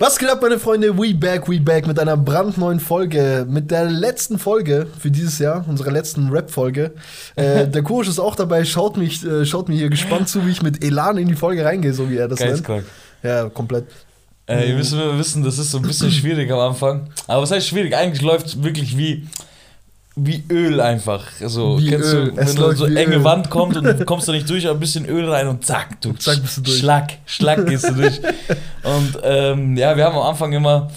Was geht ab, meine Freunde? We back, we back mit einer brandneuen Folge, mit der letzten Folge für dieses Jahr, unserer letzten Rap-Folge. Äh, der Kursch ist auch dabei, schaut, mich, äh, schaut mir hier gespannt zu, wie ich mit Elan in die Folge reingehe, so wie er das nennt. Geistkrank. Ja, komplett. Äh, ihr müsst wissen, das ist so ein bisschen schwierig am Anfang. Aber was heißt schwierig? Eigentlich läuft es wirklich wie, wie Öl einfach. So, Wie kennst Öl. du, Es wenn du so enge Öl. Wand kommt und du kommst da nicht durch, aber ein bisschen Öl rein und zack, du zack bist du durch. Schlag, Schlag gehst du durch. und ähm, ja, wir haben am Anfang immer,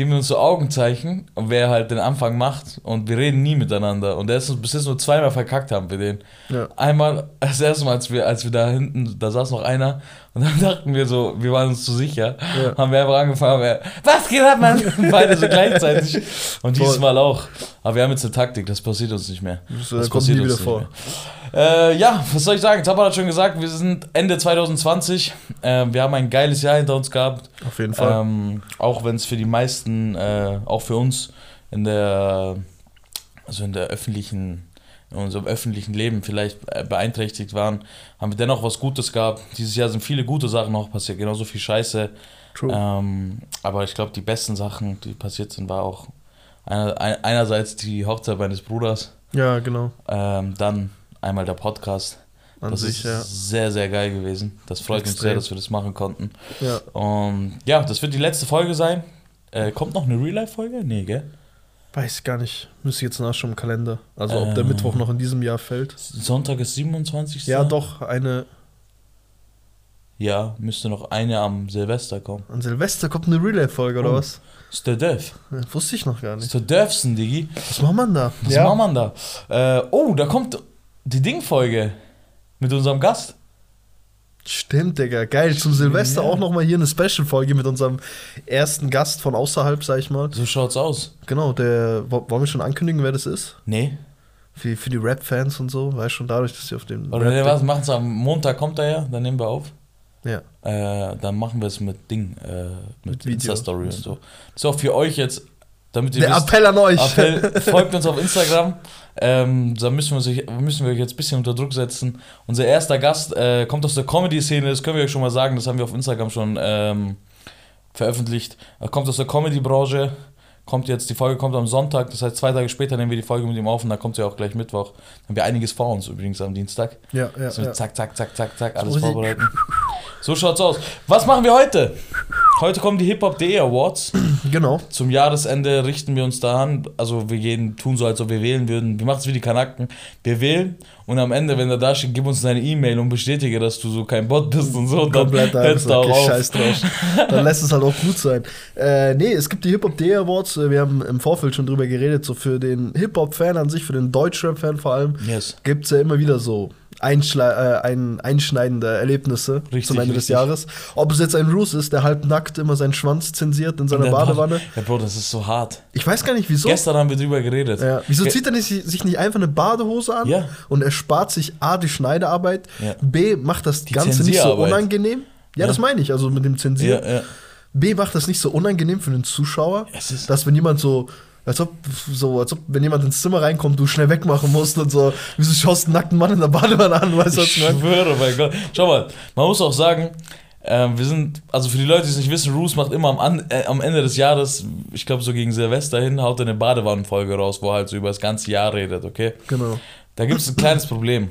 geben wir uns so Augenzeichen, wer halt den Anfang macht und wir reden nie miteinander. Und der ist uns bis jetzt nur zweimal verkackt haben wir den. Ja. Einmal, das erste Mal, als wir, als wir da hinten, da saß noch einer und dann dachten wir so, wir waren uns zu sicher, Ja. haben wir einfach angefangen, haben wir, was geht ab, Mann? Beide so gleichzeitig. Und Voll. dieses Mal auch. Aber wir haben jetzt eine Taktik, das passiert uns nicht mehr. Das, äh, kommt nie wieder vor. mehr. Äh, ja, was soll ich sagen? Zappa hat schon gesagt, wir sind Ende 2020. Äh, wir haben ein geiles Jahr hinter uns gehabt. Auf jeden Fall. Ähm, auch wenn es für die meisten, äh, auch für uns in der, also in der öffentlichen, in unserem öffentlichen Leben vielleicht äh, beeinträchtigt waren, haben wir dennoch was Gutes gehabt. Dieses Jahr sind viele gute Sachen auch passiert, genauso viel Scheiße. True. Ähm, aber ich glaube, die besten Sachen, die passiert sind, war auch einer, ein, einerseits die Hochzeit meines Bruders, ja, genau. ähm, dann einmal der Podcast. An das sich, ist ja. sehr, sehr geil gewesen. Das freut uns sehr, Extrem. dass wir das machen konnten. ja. Und ja, das wird die letzte Folge sein. Äh, kommt noch eine Real-Life-Folge? Nee, gell? Weiß gar nicht. Müsste ich jetzt nachschauen im Kalender. Also, ob der Äh. Mittwoch noch in diesem Jahr fällt. Sonntag ist 27. Ja, doch, eine. Ja, müsste noch eine am Silvester kommen. An Silvester kommt eine Relay-Folge, oder Oh. was? Ist der Dev. Ja, wusste ich noch gar nicht. Ist der Devsen, Digi. Was macht man da? Was macht man da? Äh, oh, da kommt die Ding-Folge mit unserem Gast. Stimmt, Digga. Geil. Zum Silvester Ja. auch nochmal hier eine Special-Folge mit unserem ersten Gast von außerhalb, sag ich mal. So schaut's aus. Genau, der. wo- Wollen wir schon ankündigen, wer das ist? Nee. Für, für die Rap-Fans und so. Weißt schon dadurch, dass sie auf dem. Oder nee, was machen's am Montag kommt er ja, dann nehmen wir auf. Ja. Äh, dann machen wir es mit Ding, äh, mit, Mit. Insta-Story und so. Das ist auch für euch jetzt, damit ihr Der wisst, Appell an euch. Appell, folgt uns auf Instagram. Ähm, da müssen wir, uns, müssen wir euch jetzt ein bisschen unter Druck setzen. Unser erster Gast äh, kommt aus der Comedy-Szene, das können wir euch schon mal sagen, das haben wir auf Instagram schon ähm, veröffentlicht. Er kommt aus der Comedy-Branche, kommt jetzt, die Folge kommt am Sonntag, das heißt zwei Tage später nehmen wir die Folge mit ihm auf und dann kommt sie auch gleich Mittwoch. Dann haben wir einiges vor uns übrigens am Dienstag. Ja, ja, So ja. zack, zack, zack, zack, zack, alles Musik. vorbereiten. So schaut's aus. Was machen wir heute? Heute kommen die Hip-Hop.de Awards. Genau. Zum Jahresende richten wir uns da an. Also wir gehen, tun so, als ob wir wählen würden. Wir machen es wie die Kanaken. Wir wählen und am Ende, wenn er da steht, gib uns deine E-Mail und bestätige, dass du so kein Bot bist und so. Und dann Komplett hört's einfach. da auch Okay, scheiß drauf. Dann lässt es halt auch gut sein. Äh, nee, es gibt die Hip-Hop-Day Awards. Äh, Wir haben im Vorfeld schon drüber geredet. So für den Hip-Hop-Fan an sich, für den Deutschrap-Fan vor allem, Yes. gibt es ja immer wieder so Einschle äh, ein, einschneidende Erlebnisse Richtig, zum Ende des richtig. Jahres. Ob es jetzt ein Roos ist, der halb nackt immer seinen Schwanz zensiert in seiner Der Badewanne. Ja, Bro, das ist so hart. Ich weiß gar nicht, wieso. Gestern haben wir drüber geredet. Ja. Wieso Ge- zieht er nicht, sich nicht einfach eine Badehose an Ja. und er spart sich A, die Schneidearbeit, Ja. B, macht das Die Ganze nicht so unangenehm. Ja, das meine ich, also mit dem Zensieren. B, macht das nicht so unangenehm für den Zuschauer, dass wenn jemand so, als ob, so, als ob, wenn jemand ins Zimmer reinkommt, du schnell wegmachen musst und so, wieso schaust du einen nackten Mann in der Badewanne an, weißt du, was ich meine? schwöre, mein Gott. Schau mal, man muss auch sagen, ähm, wir sind, also für die Leute, die es nicht wissen, Roos macht immer am, An äh, am Ende des Jahres, ich glaube so gegen Silvester hin, haut er eine Badewannenfolge raus, wo er halt so über das ganze Jahr redet, okay? Genau. Da gibt es ein kleines Problem.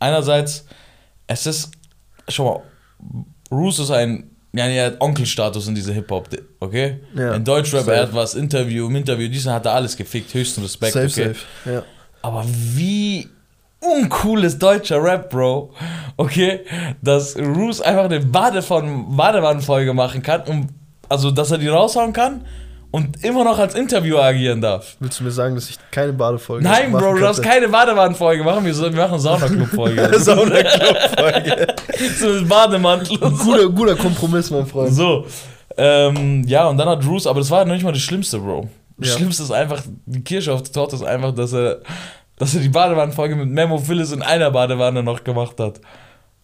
Einerseits, es ist, schau mal, Roos ist ein, ja, er hat Onkelstatus in dieser Hip-Hop, okay? Ja, in Deutschrap, safe. er hat was, Interview, im Interview, diesen hat er alles gefickt, höchsten Respekt, Safe, okay? safe. Ja. Aber wie uncool ist deutscher Rap, Bro. Okay, dass Roos einfach eine Bade von Badewannenfolge machen kann, um, also dass er die raushauen kann und immer noch als Interviewer agieren darf. Willst du mir sagen, dass ich keine Badefolge Nein, Bro, du darfst könnte? keine Badewannenfolge machen, wir, sollen- wir machen Saunaclub-Folge. Saunaclub-Folge. so mit Bademantel und so. guter, guter Kompromiss, mein Freund. So. Ähm, ja, und dann hat Roos, aber das war noch nicht mal das Schlimmste, Bro. Das Ja. Schlimmste ist einfach, die Kirsche auf der Torte ist einfach, dass er, dass er die Badewannenfolge mit Memo Phyllis in einer Badewanne noch gemacht hat.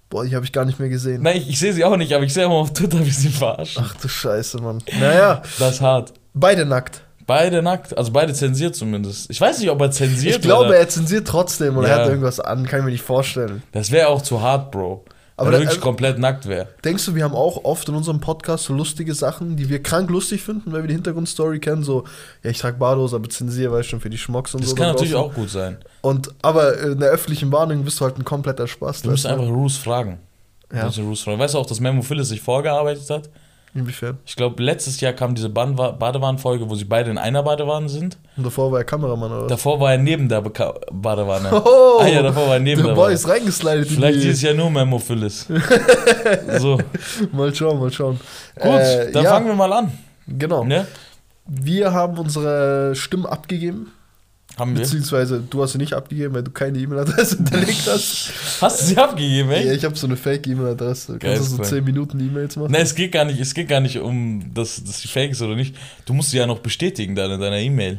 Boah, die habe ich gar nicht mehr gesehen. Nein, ich, ich sehe sie auch nicht, aber ich sehe immer auf Twitter, wie sie verarschen. Ach du Scheiße, Mann. Naja, Das ist hart. beide nackt. Beide nackt, also beide zensiert zumindest. Ich weiß nicht, ob er zensiert Ich glaube, oder. er zensiert trotzdem oder Ja. er hat irgendwas an, kann ich mir nicht vorstellen. Das wäre auch zu hart, Bro. Aber Aber er wirklich äh, komplett nackt wäre. Denkst du, wir haben auch oft in unserem Podcast so lustige Sachen, die wir krank lustig finden, weil wir die Hintergrundstory kennen? So, ja, ich trage Badehose, aber zensiere, weißt du, schon für die Schmocks und Das so. kann da natürlich draußen. auch gut sein. Und, aber in der öffentlichen Wahrnehmung bist du halt ein kompletter Spaß. Du musst einfach Roos fragen. Du Ja. musst Roos fragen. Weißt du auch, dass Memo Phillips sich vorgearbeitet hat? Inwiefern? Ich glaube, letztes Jahr kam diese Badewanenfolge, wo sie beide in einer Badewanne sind. Und davor war er Kameramann oder? Davor war er neben der Beka Badewanne. Oh, ah ja, davor war er neben der der Boy ist reingeslidet. in Vielleicht die- dieses Jahr nur Memo Phillips. so, gut, Mal schauen, mal schauen. Äh, dann ja, fangen wir mal an. Genau. Ne? Wir haben unsere Stimmen abgegeben. Haben wir. Beziehungsweise du hast sie nicht abgegeben, weil du keine E-Mail-Adresse hinterlegt hast. Hast du sie abgegeben, Ja, ey? ich habe so eine Fake-E-Mail-Adresse. Kannst du so cool. 10 Minuten E-Mails machen. Ne, es geht gar nicht, es geht gar nicht um, dass, dass sie fake ist oder nicht. Du musst sie ja noch bestätigen dann in deiner E-Mail.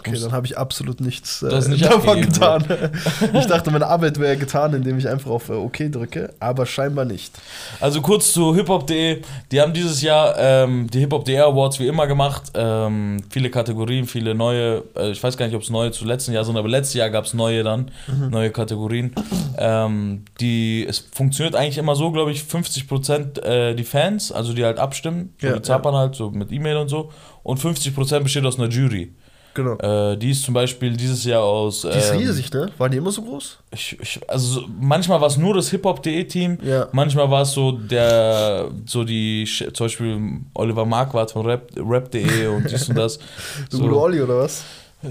Okay, dann habe ich absolut nichts äh, nicht davon getan. ich dachte, meine Arbeit wäre getan, indem ich einfach auf äh, OK drücke, aber scheinbar nicht. Also kurz zu hiphop.de. Die haben dieses Jahr ähm, die Hip-Hop.de Awards wie immer gemacht. Ähm, viele Kategorien, viele neue. Äh, ich weiß gar nicht, ob es neue zu letzten Jahr sind, aber letztes Jahr gab es neue dann. Mhm. Neue Kategorien. Ähm, die, es funktioniert eigentlich immer so, glaube ich, 50% äh, die Fans, also die halt abstimmen. So Ja, die zappern halt so mit E-Mail und so. Und 50% besteht aus einer Jury. Genau. Äh, die ist zum Beispiel dieses Jahr aus. Die ist ähm, riesig, ne? Waren die immer so groß? ich, ich, also so- manchmal war es nur das Hip-Hop.de-Team, Ja. manchmal war es so der, so die, zum Beispiel Oliver Marquardt von Rap- Rap.de und dies und das. So, Gute Olli oder was?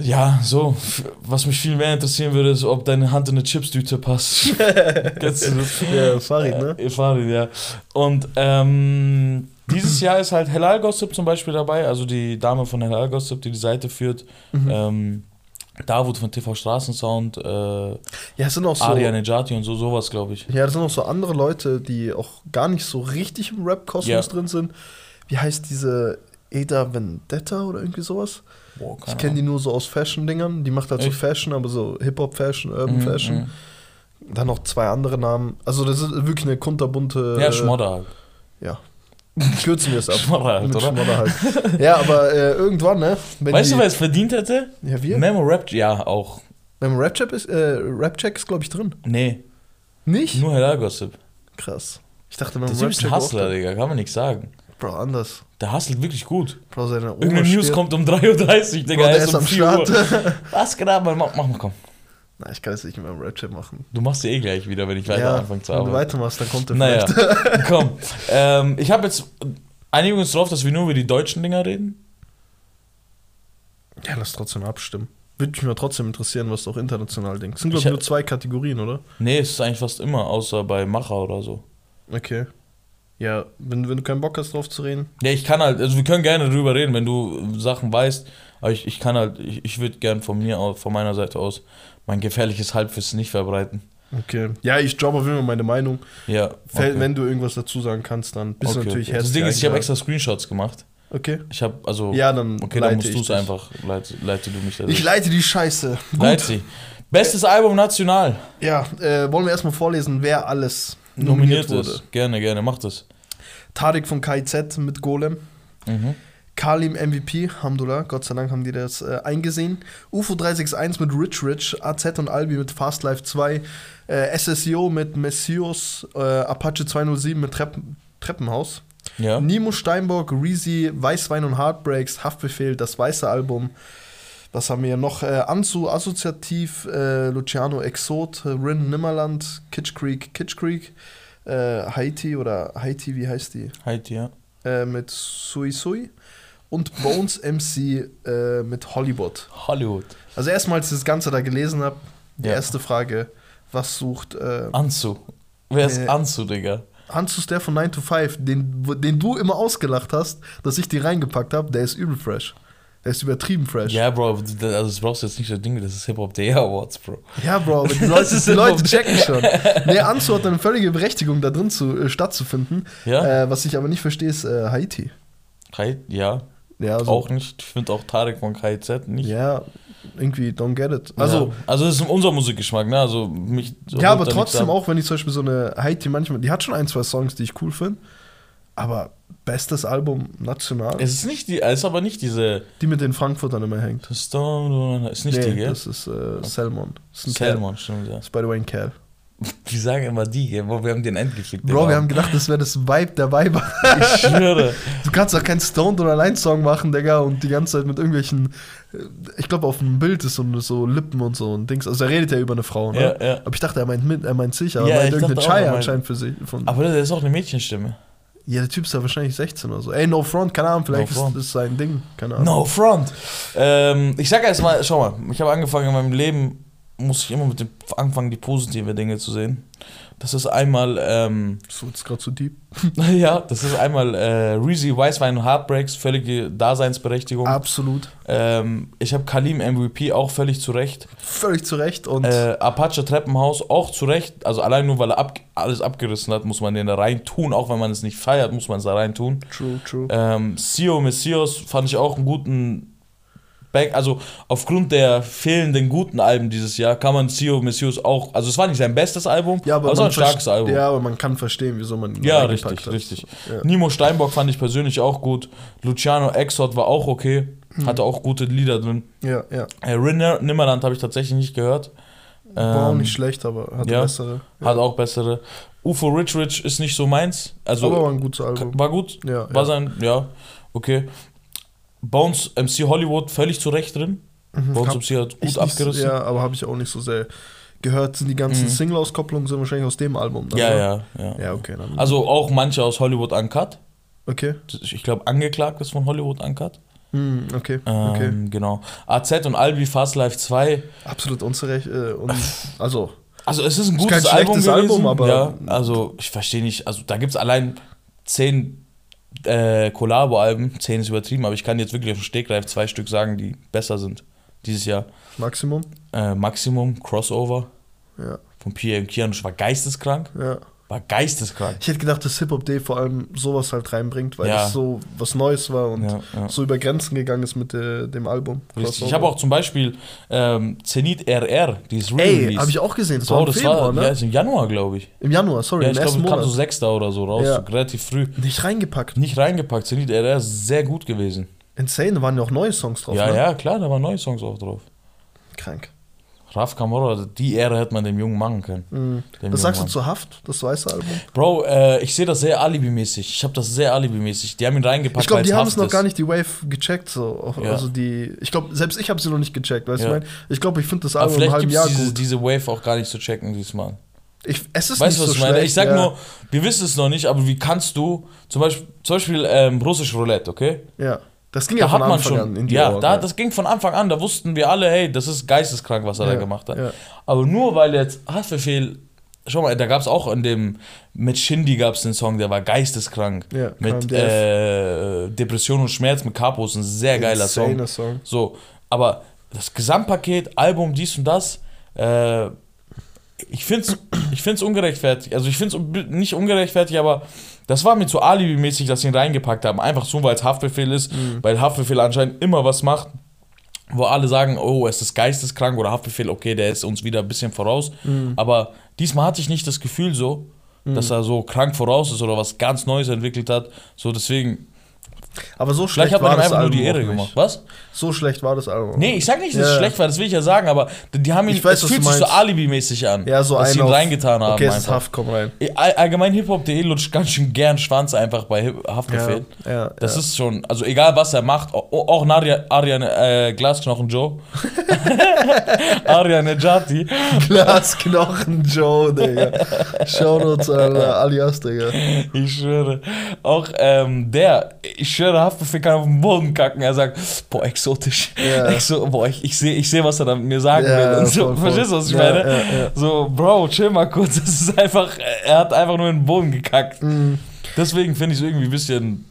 Ja, so. Was mich viel mehr interessieren würde, ist, ob deine Hand in eine Chipstüte passt. Kennst du das? Ja, Farid, ne? Äh, Farid, ja. Und ähm, dieses Jahr ist halt Helal Gossip zum Beispiel dabei, also die Dame von Helal Gossip, die die Seite führt. Mhm. Ähm, Davut von TV Straßensound, äh, Ja, es sind auch so. Aria Nejati und so, sowas, glaube ich. Ja, das sind auch so andere Leute, die auch gar nicht so richtig im Rap-Kosmos Ja. drin sind. Wie heißt diese Eda Vendetta oder irgendwie sowas? Boah, Ich kenne die nur so aus Fashion-Dingern. Die macht halt so Echt? Fashion, aber so Hip-Hop-Fashion, Urban Mhm, Fashion. mhm. Dann noch zwei andere Namen. Also das ist wirklich eine kunterbunte. Ja, äh, Schmodder halt. Ja. Kürzen wir es ab. Schmodder halt, Mit oder? Schmodder halt. Ja, aber äh, irgendwann, ne? Weißt die, du, wer es verdient hätte? Ja, wir? Memo Rap, ja, auch. Beim Rap-Check ist, äh, Rap-Check ist glaube ich, drin. Nee, Nicht? nur Helal Gossip. Krass. Ich dachte, Der Typ ist ein Rap-Check Hustler. Digga, kann man nichts sagen. Bro, anders. Der hustelt wirklich gut. Bro, seine Oma Irgendeine News kommt um 3.30 Uhr, Digga, Bro, der er ist am um 4 Uhr. Start. Was Mann, mach, mach mal, komm. Nein, ich kann es nicht mit meinem Rap-Check machen. Du machst ja eh gleich wieder, wenn ich weiter ja, anfange zu wenn du arbeiten. weitermachst, dann kommt der Naja, vielleicht. komm. Ähm, ich habe jetzt einigen uns drauf, dass wir nur über die deutschen Dinger reden. Ja, lass trotzdem abstimmen. Würde mich mal trotzdem interessieren, was du auch international denkst. Es sind, glaube Ich nur zwei Kategorien, oder? Nee, es ist eigentlich fast immer, außer bei Macher oder so. Okay. Ja, wenn, wenn du keinen Bock hast, drauf zu reden. Ja, ich kann halt, also wir können gerne drüber reden, wenn du Sachen weißt, aber ich, ich kann halt, ich, ich würde gern von mir aus, von meiner Seite aus mein gefährliches Halbwissen nicht verbreiten. Okay. Ja, ich droppe auf jeden Fall meine Meinung. Ja. Okay. Wenn du irgendwas dazu sagen kannst, dann bist du Okay, natürlich okay. Das herzlich Ding ist, ich habe extra Screenshots gemacht. Okay. Ich habe, also, Ja, dann okay, dann musst du es einfach, leite, leite du mich da Ich leite die Scheiße. Gut. Leite sie. Bestes Album national. Ja, äh, wollen wir erstmal vorlesen, wer alles Nominiert, nominiert, wurde. ist. Gerne, gerne, mach das. Tarek von KIZ mit Golem. Mhm. Kalim MVP, Hamdullah, Gott sei Dank haben die das äh, eingesehen. UFO 361 mit Rich Rich, AZ und Albi mit Fast Life 2, äh, SSIO mit Messios, äh, Apache 207 mit Treppen, Treppenhaus, Ja. Nimo Steinbock, Reezy, Weißwein und Heartbreaks, Haftbefehl, das weiße Album. Was haben wir noch? Äh, Anzu, Assoziativ, äh, Luciano Exot, Rin Nimmerland, Kitsch Creek, Kitsch Creek, äh, Haiti oder Haiti, wie heißt die? Halt, ja. äh, mit Sui Sui und Bones MC äh, mit Hollywood. Hollywood. Also erstmal, als ich das Ganze da gelesen habe, die Ja. erste Frage, was sucht äh, Anzu. Wer ist Nee. Anzu, Digga? Hans ist der von 9 to 5, den, den du immer ausgelacht hast, dass ich die reingepackt habe, der ist übel fresh. Der ist übertrieben fresh. Ja, Bro, also das brauchst du jetzt nicht das Ding, das ist Hip-Hop Day Awards, Bro. Ja, Bro, aber die Leute, die Leute checken schon. Nee, Anzu hat eine völlige Berechtigung, da drin zu, äh, stattzufinden. Ja? Äh, was ich aber nicht verstehe, ist äh, Haiti. Kai, ja, Ja, also, auch nicht. Ich finde auch Tarek von KZ nicht. Ja, irgendwie, don't get it. Also, Also, ja. also das ist unser Musikgeschmack, ne? Also mich so Ja, aber trotzdem auch, wenn ich zum Beispiel so eine Haiti manchmal, die hat schon ein, zwei Songs, die ich cool finde, aber bestes Album national, Es ist nicht die, es ist aber nicht diese. die mit den Frankfurtern immer hängt. Das Ist nicht die, gell? das ist äh, Salmon. Das ist ein Salmon, stimmt, ja. Das ist by the way ein Kerl. Wir sagen immer die? Bro, wir haben den Endgefickt. Bro, wir haben gedacht, das wäre das Vibe der Weiber. Ich schwöre. Du kannst doch keinen Stoned oder Line-Song machen, Digga, und die ganze Zeit mit irgendwelchen. äh, Ich glaube, auf dem Bild ist so, so Lippen und so und Dings. Also, er redet ja über eine Frau, ne? Ja, ja. Aber ich dachte, er meint, mit, er meint sich, aber Ja, er meint irgendeine Chaya meint- anscheinend für sich. Von, Aber das ist auch eine Mädchenstimme. ja, der Typ ist ja wahrscheinlich 16 oder so. Ey, no front, keine Ahnung, vielleicht No ist das sein Ding. Keine Ahnung. No front. Ähm, ich sag erst mal, schau mal, ich habe angefangen in meinem Leben, muss ich immer mit dem anfangen, die positive Dinge zu sehen. Das ist einmal, ähm, Das ist gerade zu deep. ja, das ist einmal äh, Reezy, Weißwein und Heartbreaks, völlige Daseinsberechtigung. Absolut. Ähm, ich habe Kalim MVP auch völlig zu Recht. Völlig zu Recht und. Äh, Apache Treppenhaus auch zu Recht. Also allein nur, weil er ab, alles abgerissen hat, muss man den da rein tun. Auch wenn man es nicht feiert, muss man es da rein tun. true, true. Ähm, Sio Messias fand ich auch einen guten Back. Also aufgrund der fehlenden guten Alben dieses Jahr kann man Sio Messias auch. Also es war nicht sein bestes Album, ja, aber, es war ein starkes Album. Ja, aber man kann verstehen, wieso man ihn Ja, richtig, hat. richtig. Ja. Nimo Steinbock fand ich persönlich auch gut. Luciano Exot war auch okay. Hm. Hatte auch gute Lieder drin. Ja, ja. Äh, Rinner Nimmerland habe ich tatsächlich nicht gehört. War auch Ähm, nicht schlecht, aber hatte ja. bessere. Hat auch bessere. UFO Rich Rich ist nicht so meins. Also aber war ein gutes Album. war gut. Ja, War ja. sein, ja, okay. Bones MC Hollywood völlig zu Recht drin. Mhm, Bones hab MC hat gut nicht- abgerissen. Ja, aber habe ich auch nicht so sehr gehört. Sind die ganzen Mhm. Single-Auskopplungen sind wahrscheinlich aus dem Album. dann, Ja, ja, ja. Ja, okay. Dann. Also auch manche aus Hollywood Uncut. okay. Ich glaube, angeklagt ist von Hollywood Uncut. Hm, okay, Ähm, okay. Genau. AZ und Albi Fast Life 2. Absolut unzurecht. Äh, und, also, Also es ist ein Ist gutes kein Album gewesen. Album, aber- ja, also ich verstehe nicht. Also da gibt es allein zehn äh, Collabo-Alben. Zehn ist übertrieben, aber ich kann jetzt wirklich auf dem Stegreif zwei Stück sagen, die besser sind dieses Jahr. Maximum. Äh, Maximum, Crossover Ja, von Pierre Kianosch war geisteskrank. ja. War geisteskrank. Ich hätte gedacht, dass Hip-Hop Day vor allem sowas halt reinbringt, weil Ja. es so was Neues war und Ja, ja. so über Grenzen gegangen ist mit äh, dem Album. Richtig. Ich habe auch zum Beispiel ähm, Zenit RR, die ist Ey, habe ich auch gesehen. Das Bro, war im das Februar, war, ne? ja, ist im Januar, glaube ich. Im Januar, sorry, Ja, ich glaube, kam so Monat. Sechster oder so raus, so relativ früh. Nicht reingepackt. Nicht reingepackt, Zenit RR ist sehr gut gewesen. Insane, da waren ja auch neue Songs drauf. ja, ne? ja, klar, da waren neue Songs auch drauf. Krank. Raf Kamora, die Ehre hätte man dem Jungen machen können. Mhm. Was sagst du jungen zu Haft, das weiße Album? Mann. Bro, äh, ich sehe das sehr alibimäßig. Ich habe das sehr alibimäßig. Die haben ihn reingepackt, Ich glaube, die haben es noch gar nicht die Wave gecheckt. So. Ja. Also die, ich glaube, selbst ich habe sie noch nicht gecheckt, weißt du, Ja. ich meine? Ich glaube, ich finde das Aber Album im vielleicht halben gibt Jahr es diese, gut. diese Wave auch gar nicht zu checken diesmal. Ich, es ist Weißt nicht du, was so ich meine? schlecht, Ich sag ja. nur, wir wissen es noch nicht, aber wie kannst du, zum Beispiel, zum Beispiel ähm, russisch Roulette, okay? Ja, das ging Da ja hat von man Anfang schon, an in die ja, Ohren, da, das ging von Anfang an, da wussten wir alle, hey, das ist geisteskrank, was er da Ja, gemacht hat. ja. Aber nur weil jetzt Haftbefehl, schau mal, da gab es auch in dem, mit Shindy gab es den Song, der war geisteskrank. Ja, mit äh, Depression und Schmerz mit Capo ist ein sehr geiler Song. Song. So, aber das Gesamtpaket, Album, dies und das, äh, ich find's, ich find's ungerechtfertigt. Also ich find's un- nicht ungerechtfertigt, aber das war mir zu alibimäßig, dass sie ihn reingepackt haben. Einfach so, weil es Haftbefehl ist, Mhm. weil Haftbefehl anscheinend immer was macht, wo alle sagen, oh, es ist geisteskrank oder Haftbefehl, okay, der ist uns wieder ein bisschen voraus. Mhm. Aber diesmal hatte ich nicht das Gefühl so, dass er so krank voraus ist oder was ganz Neues entwickelt hat. So deswegen, Aber so vielleicht schlecht hat man war ihm das einfach nur Album die Ehre auch gemacht. Was? So schlecht war das Album. Nee, ich sag nicht, dass es Ja. schlecht war, das will ich ja sagen, aber die haben ihn, Ich weiß, es fühlt sich so alibimäßig an, Ja, so dass sie ihn auf- reingetan haben. Okay, es ist. Haft, komm rein. All- Allgemein hiphop.de lutscht ganz schön gern Schwanz einfach bei Haftbefehl. Ja, ja, Das ja. ist schon, also egal was er macht, au- auch Nadia, Arian äh, Glasknochen Joe, Arian Nejati, Glasknochen Joe, Digga. Shoutouts an äh, Alias, Digga. ich schwöre, auch ähm, der, ich schwöre, Haftbefehl kann auf den Boden kacken, er sagt, boah, exotisch, Ja. Exo, boah, ich, ich sehe ich seh, was er da mit mir sagen Ja, will und so, voll, verstehst du, was ich Ja, meine? So, Bro, chill mal kurz, das ist einfach, er hat einfach nur in den Boden gekackt. Mhm. Deswegen finde ich es irgendwie ein bisschen,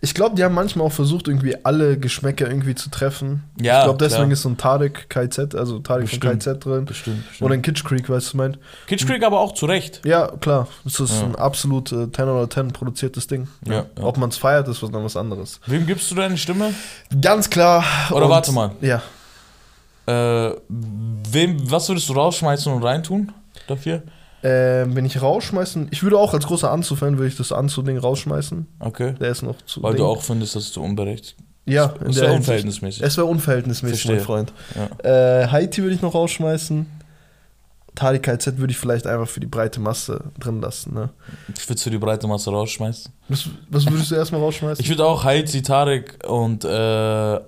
Ich glaube, die haben manchmal auch versucht, irgendwie alle Geschmäcker irgendwie zu treffen. Ja, ich glaube, deswegen klar. ist so ein Tarek KZ, also Tarek von Bestimmt. KZ drin. bestimmt, bestimmt. Oder ein Kitsch Creek, weißt du, was ich mein? Kitsch Creek aber auch zu Recht. Ja, klar. Das ist Ja. ein absolut äh, 10 oder 10 produziertes Ding. Ja, ja. Ob man es feiert, ist was dann was anderes. Wem gibst du deine Stimme? Ganz klar. Oder warte mal. Ja. Äh, wem, was würdest du rausschmeißen und reintun dafür? Ähm, wenn ich rausschmeißen, ich würde auch als großer Anzu-Fan, würde ich das Anzu-Ding rausschmeißen. Okay. Der ist noch zu. Weil Ding. du auch findest, dass du unberechtigt Ja, ja Hinsicht. unverhältnismäßig. Es wäre unverhältnismäßig, Verstehe. mein Freund. Ja. Äh, Haiti würde ich noch rausschmeißen. Tariq KZ würde ich vielleicht einfach für die breite Masse drin lassen. Ne? Ich würde für die breite Masse rausschmeißen. Was, was würdest du erstmal rausschmeißen? Ich würde auch Heizi, Tarek und äh,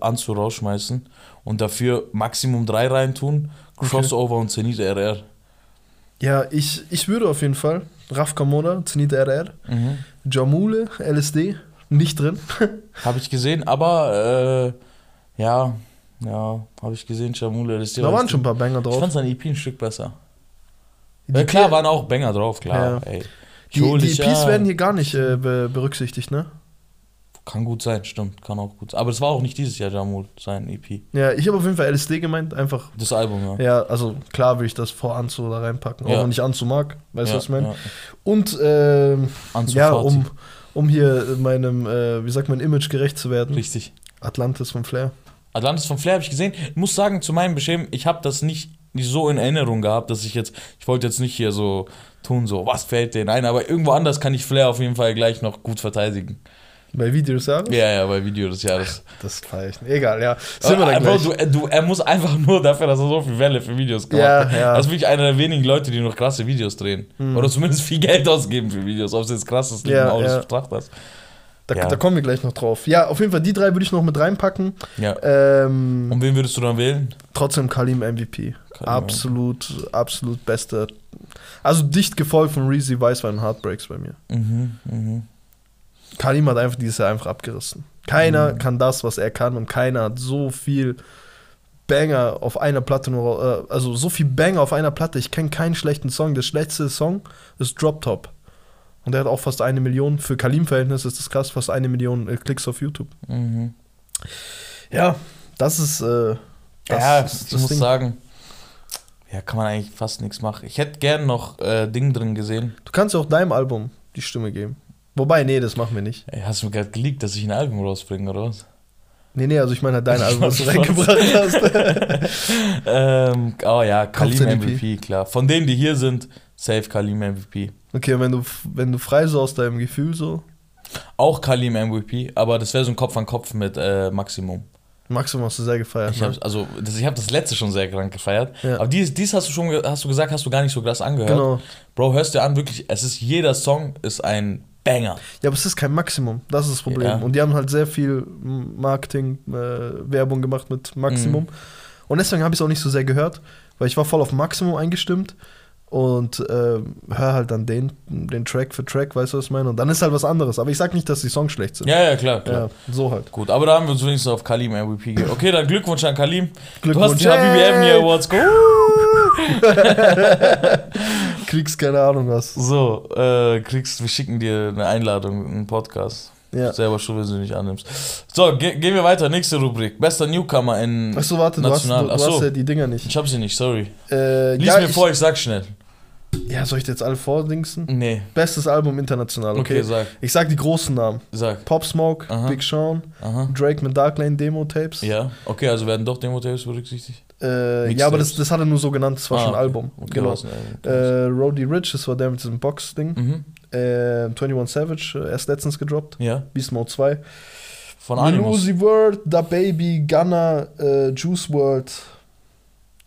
Anzu rausschmeißen und dafür Maximum drei reintun. Crossover und Zenit RR. Ja, ich, ich würde auf jeden Fall Raf Kamoda, Zenit RR, Mhm. Jamule, LSD, nicht drin. Habe ich gesehen, aber äh, ja, ja, habe ich gesehen, Jamule. Ist da waren schon ein paar Banger Ich drauf. fand sein EP ein Stück besser. Die, ja, klar, waren auch Banger drauf, klar. Ja. Die, die EPs werden hier gar nicht äh, be berücksichtigt, ne? Kann gut sein, stimmt, kann auch gut sein. Aber es war auch nicht dieses Jahr Jamul, sein EP. Ja, ich habe auf jeden Fall LSD gemeint, einfach. Das Album, ja. Ja, also klar würde ich das vor Anzu da reinpacken, auch Ja. wenn ich Anzu mag, weißt du, ja, was ich meine? ja. Und ähm, Anzu ja, Fati. um, um hier meinem, äh, wie sagt man, Image gerecht zu werden, Richtig. Atlantis von Flair. Atlantis von Flair habe ich gesehen. Ich muss sagen, zu meinem Beschämen, ich habe das nicht, nicht so in Erinnerung gehabt, dass ich jetzt, ich wollte jetzt nicht hier so tun, so, was fällt denen ein, aber irgendwo anders kann ich Flair auf jeden Fall gleich noch gut verteidigen. Bei Videos ja? Ja, ja, bei Video des Jahres. Das feier ich. nicht. Egal, ja. Sind wir Aber, da Bro, gleich. du, du, er muss einfach nur dafür, dass er so viel Welle für Videos gemacht Ja, hat. ja. Er ist wirklich einer der wenigen Leute, die noch krasse Videos drehen. Mhm. Oder zumindest viel Geld ausgeben für Videos, ob es jetzt krass ist, Ja, alles ja. betrachtet. Da, Ja. da kommen wir gleich noch drauf. Ja, auf jeden Fall, die drei würde ich noch mit reinpacken. Ja. Ähm, Und wen würdest du dann wählen? trotzdem Kalim MVP. Kalim absolut, absolut beste. Also dicht gefolgt von Reezy, Weißwein und Heartbreaks bei mir. Mhm, mhm. Kalim hat einfach dieses Jahr einfach abgerissen. Keiner Mhm. kann das, was er kann und keiner hat so viel Banger auf einer Platte nur, äh, also so viel Banger auf einer Platte. Ich kenne keinen schlechten Song. Der schlechteste Song ist Drop Top. Und der hat auch fast eine Million, für Kalim-Verhältnis ist das krass, fast eine Million äh, Klicks auf YouTube. Mhm. Ja, das ist, äh, das ja, ist ich muss Ding. sagen, ja, kann man eigentlich fast nichts machen. Ich hätte gern noch äh, Ding drin gesehen. Du kannst ja auch deinem Album die Stimme geben. Wobei, nee, das machen wir nicht. Ey, hast du mir gerade geleakt, dass ich ein Album rausbringe, oder was? Nee, nee, also ich meine halt dein Album, was du reingebracht hast. ähm, oh ja, Kalim. MVP, klar. Von denen, die hier sind, safe Kalim MVP. Okay, wenn du, wenn du frei so aus deinem Gefühl so, Auch Kalim MVP, aber das wäre so ein Kopf an Kopf mit äh, Maximum. Maximum hast du sehr gefeiert. Ich ne? habe also das, ich hab das letzte schon sehr krank gefeiert. Ja. Aber dies, dies hast du schon hast du gesagt, hast du gar nicht so krass angehört. Genau. Bro, hörst dir an, wirklich, es ist jeder Song ist ein Banger. Ja, aber es ist kein Maximum. Das ist das Problem. Ja. Und die haben halt sehr viel Marketing, äh, Werbung gemacht mit Maximum. Mhm. Und deswegen habe ich es auch nicht so sehr gehört, weil ich war voll auf Maximum eingestimmt und äh, höre halt dann den, den Track für Track, weißt du, was ich meine? Und dann ist halt was anderes. Aber ich sag nicht, dass die Songs schlecht sind. Ja, ja, klar, klar. Ja, so halt. Gut, aber da haben wir uns wenigstens auf Kalim MVP gegeben. Okay, dann Glückwunsch an Kalim. Du hast Glückwunsch. die Habibi! Avenue Awards. Go. Kriegst keine Ahnung was. So, äh, kriegst, wir schicken dir eine Einladung, einen Podcast. Ja. Selber schon, wenn du nicht annimmst. So, ge gehen wir weiter. Nächste Rubrik. Bester Newcomer in Achso, warte, du hast, du, National. du hast ja die Dinger nicht. Ich hab sie nicht, sorry. Äh, Lies ja, mir ich, vor, ich sag schnell. Ja, soll ich dir jetzt alle vordingsen? Nee. Bestes Album international, Okay, okay. sag. Ich sag die großen Namen. Sag. Pop Smoke, Aha. Big Sean, Aha. Drake mit Dark Lane Demo Tapes. Ja, okay, also werden doch Demo-Tapes berücksichtigt. Äh, ja, aber das, das hat er nur so genannt, das war Ah, schon okay. Album. Okay, genau. äh, Äh, Roddy Rich, das war der mit diesem Box-Ding. mhm. Äh, 21 Savage, erst letztens gedroppt. Ja, Beast Mode 2. von Animus. Lucy World, Da Baby, Gunna, äh, Juice World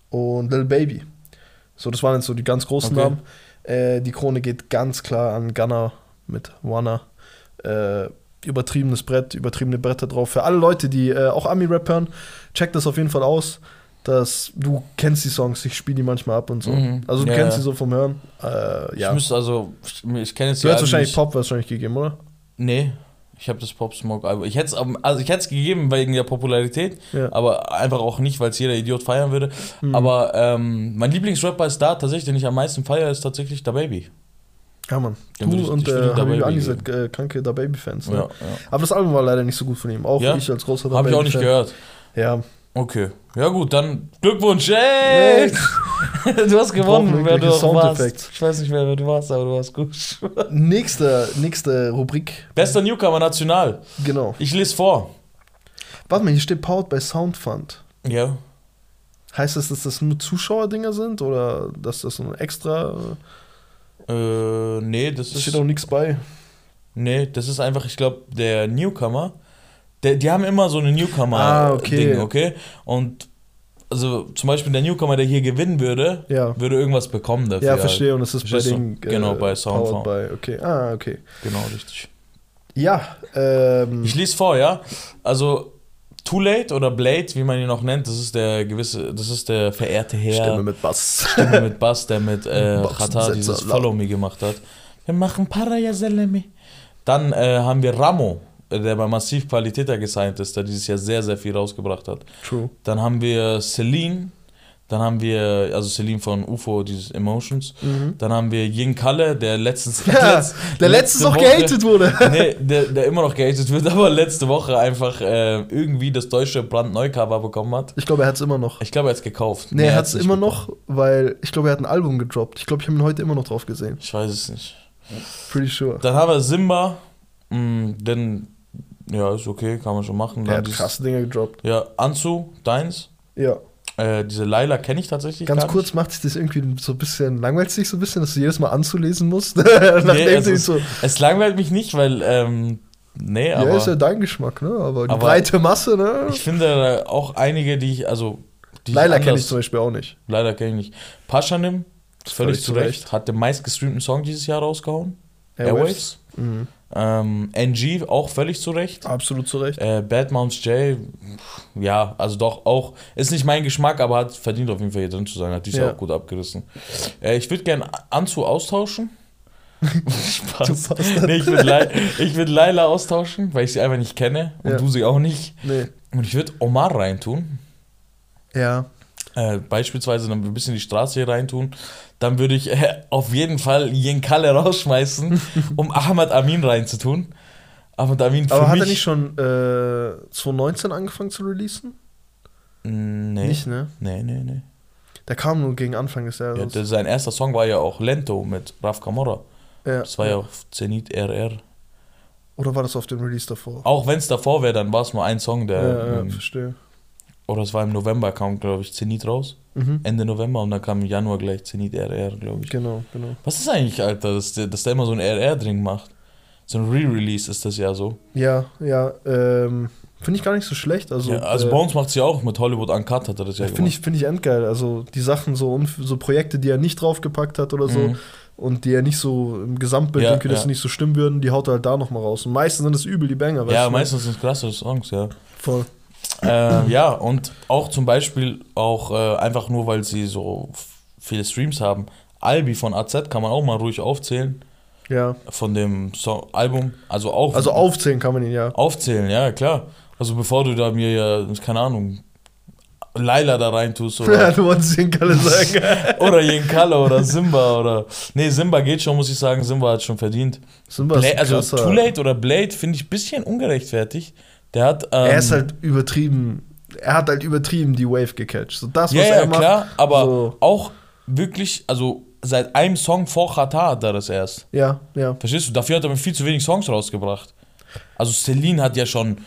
und Lil Baby. So, das waren jetzt so die ganz großen Okay. Namen. Äh, die Krone geht ganz klar an Gunna mit Wanna. Äh, übertriebenes Brett, übertriebene Bretter drauf. Für alle Leute, die äh, auch Ami-Rap hören, checkt das auf jeden Fall aus. Dass du kennst die Songs, ich spiele die manchmal ab und so. Mhm. Also du Ja, kennst ja. sie so vom Hören. Äh, ja. Ich müsste also, ich, ich kenne jetzt Du hättest wahrscheinlich. Pop wahrscheinlich gegeben, oder? Nee, ich habe das Pop Smoke Album. Ich hätte es also ich hätte gegeben wegen der Popularität, Ja. aber einfach auch nicht, weil es jeder Idiot feiern würde. Mhm. Aber ähm, mein Lieblingsrapper ist da tatsächlich, den ich am meisten feiere, ist tatsächlich Da Baby. Ja, Mann. Den Du ich- und ich äh, Da Habibi Baby Ali seid äh, kranke Da Baby-Fans. Ne? Ja, ja. Aber das Album war leider nicht so gut von ihm. Auch ich als großer Da Habe ich auch nicht gehört. Ja. Okay. Ja gut, dann Glückwunsch. Hey! du hast gewonnen, wer du warst. Ich weiß nicht mehr, wer du warst, aber du warst gut. nächste, nächste Rubrik. Bester Newcomer National. Genau. Ich lese vor. Warte mal, hier steht Powered bei Soundfund. Ja. Heißt das, dass das nur Zuschauerdinger sind oder dass das ein extra. Äh, nee, das ist. steht auch nichts bei. Nee, das ist einfach, ich glaube, der Newcomer. Der, die haben immer so eine Ah, Newcomer-Ding, okay. okay. Und also zum Beispiel der Newcomer, der hier gewinnen würde, Ja. würde irgendwas bekommen dafür. Ja, verstehe. Und es ist bei Verstehst den. Genau, bei Soundform. by- Okay, ah, okay. Genau, richtig. Ja, ähm. Ich lese vor, ja. Also Too Late oder Blade, wie man ihn auch nennt, das ist der gewisse, das ist der verehrte Herr. Stimme mit Bass. Stimme mit Bass, der mit äh, dieses. Follow Me gemacht hat. Wir machen Paraya Selemi. Dann äh, haben wir Ramo, äh, der bei Massiv Qualitäter gesigned ist, der dieses Jahr sehr, sehr viel rausgebracht hat. True. Dann haben wir Celine. Dann haben wir, also Celine von UFO, dieses Emotions. Dann haben wir Yin Kalle, der letztens. Mhm. Ja, letz- der letztens Woche- gehatet wurde. nee, der, der immer noch gehatet wird, aber letzte Woche einfach äh, irgendwie das deutsche Brandneu-Cover bekommen hat. Ich glaube, er hat es immer noch. Ich glaube, er hat es gekauft. Nee, er hat es immer bekommen. noch, weil ich glaube, er hat ein Album gedroppt. Ich glaube, ich habe ihn heute immer noch drauf gesehen. Ich weiß es nicht. Pretty sure. Dann haben wir Simba, mh, denn, ja, ist okay, kann man schon machen. Der Dann hat dieses- krasse Dinge gedroppt. Ja, Anzu, deins. Ja. Äh, diese Laila kenne ich tatsächlich Ganz gar kurz macht sich das irgendwie so ein bisschen, langweilt sich so ein bisschen, dass du jedes Mal anzulesen musst. Nachdem Nee, also sie es, so. es langweilt mich nicht, weil, ähm, nee, Ja, aber ist ja dein Geschmack, ne? Aber die Aber breite Masse, ne? ich finde äh, auch einige, die ich, also, die Laila kenne ich zum Beispiel auch nicht. Leider kenne ich nicht. Paschanim, völlig, Völlig zu zu Recht, hat den meistgestreamten Song dieses Jahr rausgehauen. Airwaves. Airwaves. Mhm. Ähm, NG, auch völlig zu Recht. Absolut zu Recht. Äh, Bad Mounts J, ja, also doch auch, ist nicht mein Geschmack, aber hat verdient auf jeden Fall hier drin zu sein. Hat dieses Ja. Auch gut abgerissen. Äh, ich würde gerne Anzu austauschen. Spaß. Nee, ich würde ich würd Laila austauschen, weil ich sie einfach nicht kenne und Ja. du sie auch nicht. Nee. Und ich würde Omar reintun. Ja. Äh, beispielsweise dann ein bisschen die Straße hier reintun. Dann würde ich äh, auf jeden Fall Yen Kalle rausschmeißen, um Ahmad Amin reinzutun. Ahmad Amin für Aber hat er nicht schon äh, 2019 angefangen zu releasen? Mm, Nee. Nicht, ne? Nee, nee, nee. Der kam nur gegen Anfang des Ja, Jahres. der, sein erster Song war ja auch Lento mit Raf Camorra. Ja. Das war ja auf Zenit RR. Oder war das auf dem Release davor? Auch wenn es davor wäre, dann war es nur ein Song, der. ja, ja, ähm, verstehe. Oder es war im November, kam, glaube ich, Zenit raus. Mhm. Ende November und dann kam im Januar gleich Zenit RR, glaube ich. Genau, genau. Was ist eigentlich, Alter, dass der, dass der immer so ein RR-Ding macht? So ein Re-Release ist das ja so. Ja, ja, ähm, finde ich gar nicht so schlecht. Also, ja, also äh, Bones macht es ja auch mit Hollywood Uncut, hat er das ja, finde ich, find ich endgeil. Also die Sachen, so, so Projekte, die er nicht draufgepackt hat oder so Mhm. und die er nicht so im Gesamtbild Ja, irgendwie, dass ja. sie nicht so stimmen würden, die haut er halt da nochmal raus. Und meistens sind es übel, die Banger. weißt Ja, meistens sind es klasse Songs, ja. Voll. Äh, ja, und auch zum Beispiel auch äh, einfach nur, weil sie so viele Streams haben. Albi von AZ kann man auch mal ruhig aufzählen. Ja. Von dem so Album. Also auch Also aufzählen kann man ihn ja. aufzählen, ja, klar. Also bevor du da mir ja, keine Ahnung, Laila da rein tust oder, du wolltest den Kalle sagen. oder Yenkala oder Simba oder. Nee, Simba geht schon, muss ich sagen. Simba hat schon verdient. Simba ist Bla ein also krasser- Too Late oder Blade finde ich ein bisschen ungerechtfertigt. Der hat. Ähm, Er ist halt übertrieben. Er hat halt übertrieben die Wave gecatcht. So das, was Ja, er ja, macht. klar, aber so- auch wirklich, also seit einem Song vor Chata hat er das erst. Ja, ja. Verstehst du? Dafür hat er mit viel zu wenig Songs rausgebracht. Also Celine hat ja schon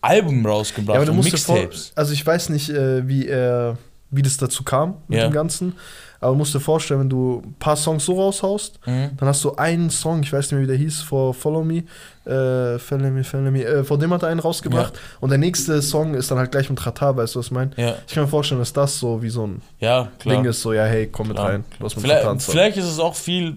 Alben rausgebracht Ja, aber du und musst dir vor, Mixtapes. also ich weiß nicht, äh, wie er, wie das dazu kam mit Ja. dem Ganzen, aber du musst dir vorstellen, wenn du ein paar Songs so raushaust, Mhm. dann hast du einen Song, ich weiß nicht mehr, wie der hieß, for Follow Me, äh, Follow Me, Follow Me, äh, vor dem hat er einen rausgebracht und der nächste Song ist dann halt gleich mit Rata, weißt du, was ich meine? Ja, Ich kann mir vorstellen, dass das so wie so ein ja. Ding ist, so, ja, hey, komm mit Klar. rein, mit einen Vielleicht, vielleicht ist es auch viel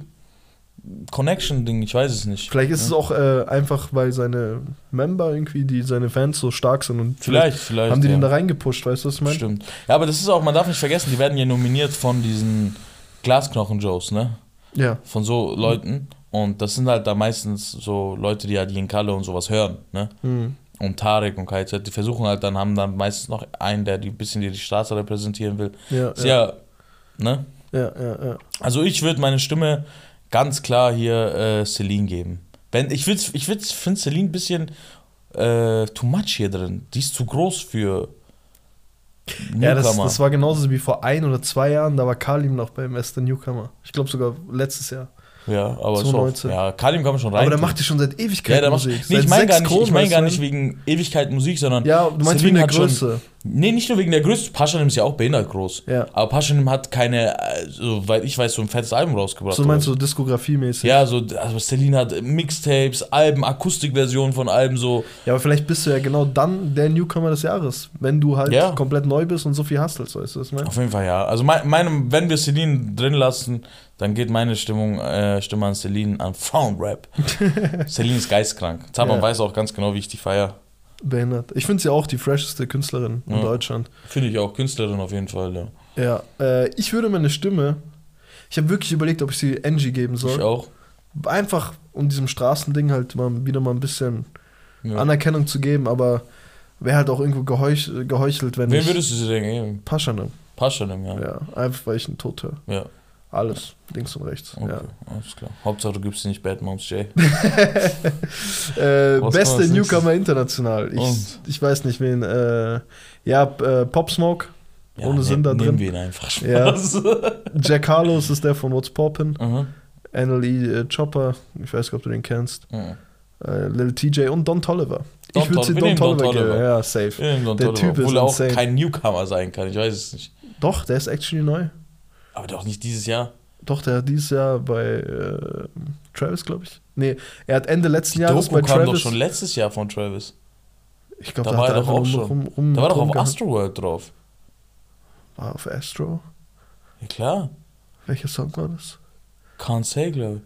Connection-Ding, ich weiß es nicht. Vielleicht ist es auch äh, einfach, weil seine Member irgendwie, die seine Fans so stark sind und Vielleicht, vielleicht. haben die ja. den da reingepusht, weißt du, was ich meine? Stimmt. Ja, aber das ist auch, man darf nicht vergessen, die werden ja nominiert von diesen Glasknochen-Joes, ne? Ja, Von so Leuten. Und das sind halt da meistens so Leute, die halt Kalle und sowas hören, ne? mhm. Und Tarek und KZ, die versuchen halt dann, haben dann meistens noch einen, der die ein bisschen die Straße repräsentieren will. ja, Ist ja, ja, ne? ja, ja, ja. Also ich würde meine Stimme ganz klar hier äh, Celine geben. Wenn, ich ich finde Celine ein bisschen äh, too much hier drin. Die ist zu groß für Ja, das, Newcomer. das war genauso wie vor ein oder zwei Jahren, da war Kalim noch beim Aston Newcomer. Ich glaube sogar letztes Jahr. Ja, aber 2019. auch, ja, Kalim kann man schon rein. Aber der macht ja schon seit Ewigkeiten ja, der macht, Musik. nee, ich meine gar nicht, ich mein gar nicht wegen Ewigkeit Musik, sondern Ja, du meinst wegen der hat schon- Größe. Nee, nicht nur wegen der Größe. Paschanim ist ja auch behindert groß. Ja. Aber Paschanim hat keine, äh, soweit ich weiß, so ein fettes Album rausgebracht. So meinst du diskografiemäßig? Ja, so, also Celine hat Mixtapes, Alben, Akustikversionen von Alben, so. Ja, aber vielleicht bist du ja genau dann der Newcomer des Jahres, wenn du halt Ja. komplett neu bist und so viel hustlest, weißt du, was ich meine? Auf jeden Fall ja. Also mein, meinem, wenn wir Celine drin lassen, dann geht meine Stimmung, äh, Stimme an Celine an Frauenrap. Celine ist geistkrank. Zaban Ja. weiß auch ganz genau, wie ich die feier. Behindert. Ich finde sie auch die fresheste Künstlerin in Ja. Deutschland. Finde ich auch Künstlerin auf jeden Fall, ja. Ja, äh, ich würde meine Stimme, ich habe wirklich überlegt, ob ich sie Angie geben Ich soll. auch. Einfach um diesem Straßending halt mal wieder mal ein bisschen. Anerkennung zu geben, aber wäre halt auch irgendwo geheuch, geheuchelt, wenn Wen ich würdest du sie denn geben? Paschane. Paschanim, ja. Ja, einfach weil ich einen Tod höre. Ja, Alles, links und rechts. okay, Ja. alles klar. Hauptsache du gibst nicht Bad Moms J. Äh, beste Newcomer international. Ich, Und? ich weiß nicht wen. Äh, ja, äh, Pop Smoke, Ja, ohne Sinn da nehmen drin. wir ihn einfach. Ja. Spaß. Jack Carlos ist der von What's Poppin'. Mhm. NLE äh, Chopper, ich weiß nicht, ob du den kennst. Mhm. Lil TJ und Don Tolliver. Don ich würde sie Don nehmen Don Tolliver. Ja, safe. Ja, Der Toliver, Typ ist Obwohl er auch insane. kein Newcomer sein kann, ich weiß es nicht. Doch, der ist actually neu. Aber doch nicht dieses Jahr. Doch, der hat dieses Jahr bei äh, Travis, glaube ich. Nee, er hat Ende letzten Jahres Doku bei kam doch Travis. schon letztes Jahr von Travis. ich glaube, da da war er er doch auch schon. rum, rum, Da war doch auf. Astroworld drauf. War auf Astro. Ja klar. Welcher Song war das? Can't say, glaube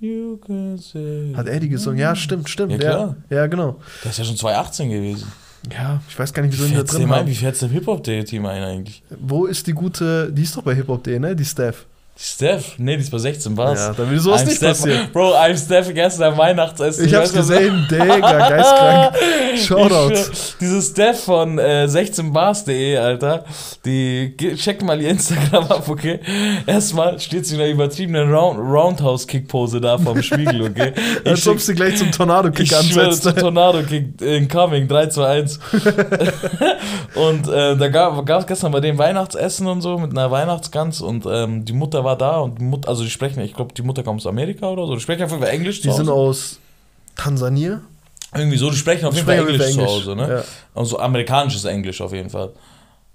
ich. You can say. Hat Eddie gesungen? Ja, stimmt, stimmt. Ja, Ja, klar. ja genau. Das ist ja schon 2018 gewesen. Ja, ich weiß gar nicht, wieso Wie ihn da drin haben. Wie fährt's dem Hip-Hop-Team ein eigentlich? Wo ist die gute, die ist doch bei Hip-Hop.de, ne? Die Steph. Steph? Nee, die ist bei 16, was? Ja, da will sowas I'm nicht Steph, passieren. Bro, I'm Steph gestern Weihnachtsessen. Ich hab's gesehen, Digga, geistkrank. Shoutout. Ich schwör, Diese Steph von äh, 16bars.de, Alter, die checkt mal ihr Instagram ab, okay? Erstmal steht sie in einer übertriebenen Round Roundhouse-Kick-Pose da vorm Spiegel, okay? Ich Als ob sie gleich zum Tornado-Kick ansetzt. zum Tornado-Kick incoming, 3, 2, 1. und äh, da gab es gestern bei dem Weihnachtsessen und so mit einer Weihnachtsgans und ähm, die Mutter war da und Mutter, also die sprechen, ich glaube, die Mutter kommt aus Amerika oder so, die sprechen auf jeden Fall Englisch Die sind aus Tansania. Irgendwie so, die sprechen auf jeden Fall Englisch, wir zu Hause, ne? Ja. Also amerikanisches Englisch auf jeden Fall.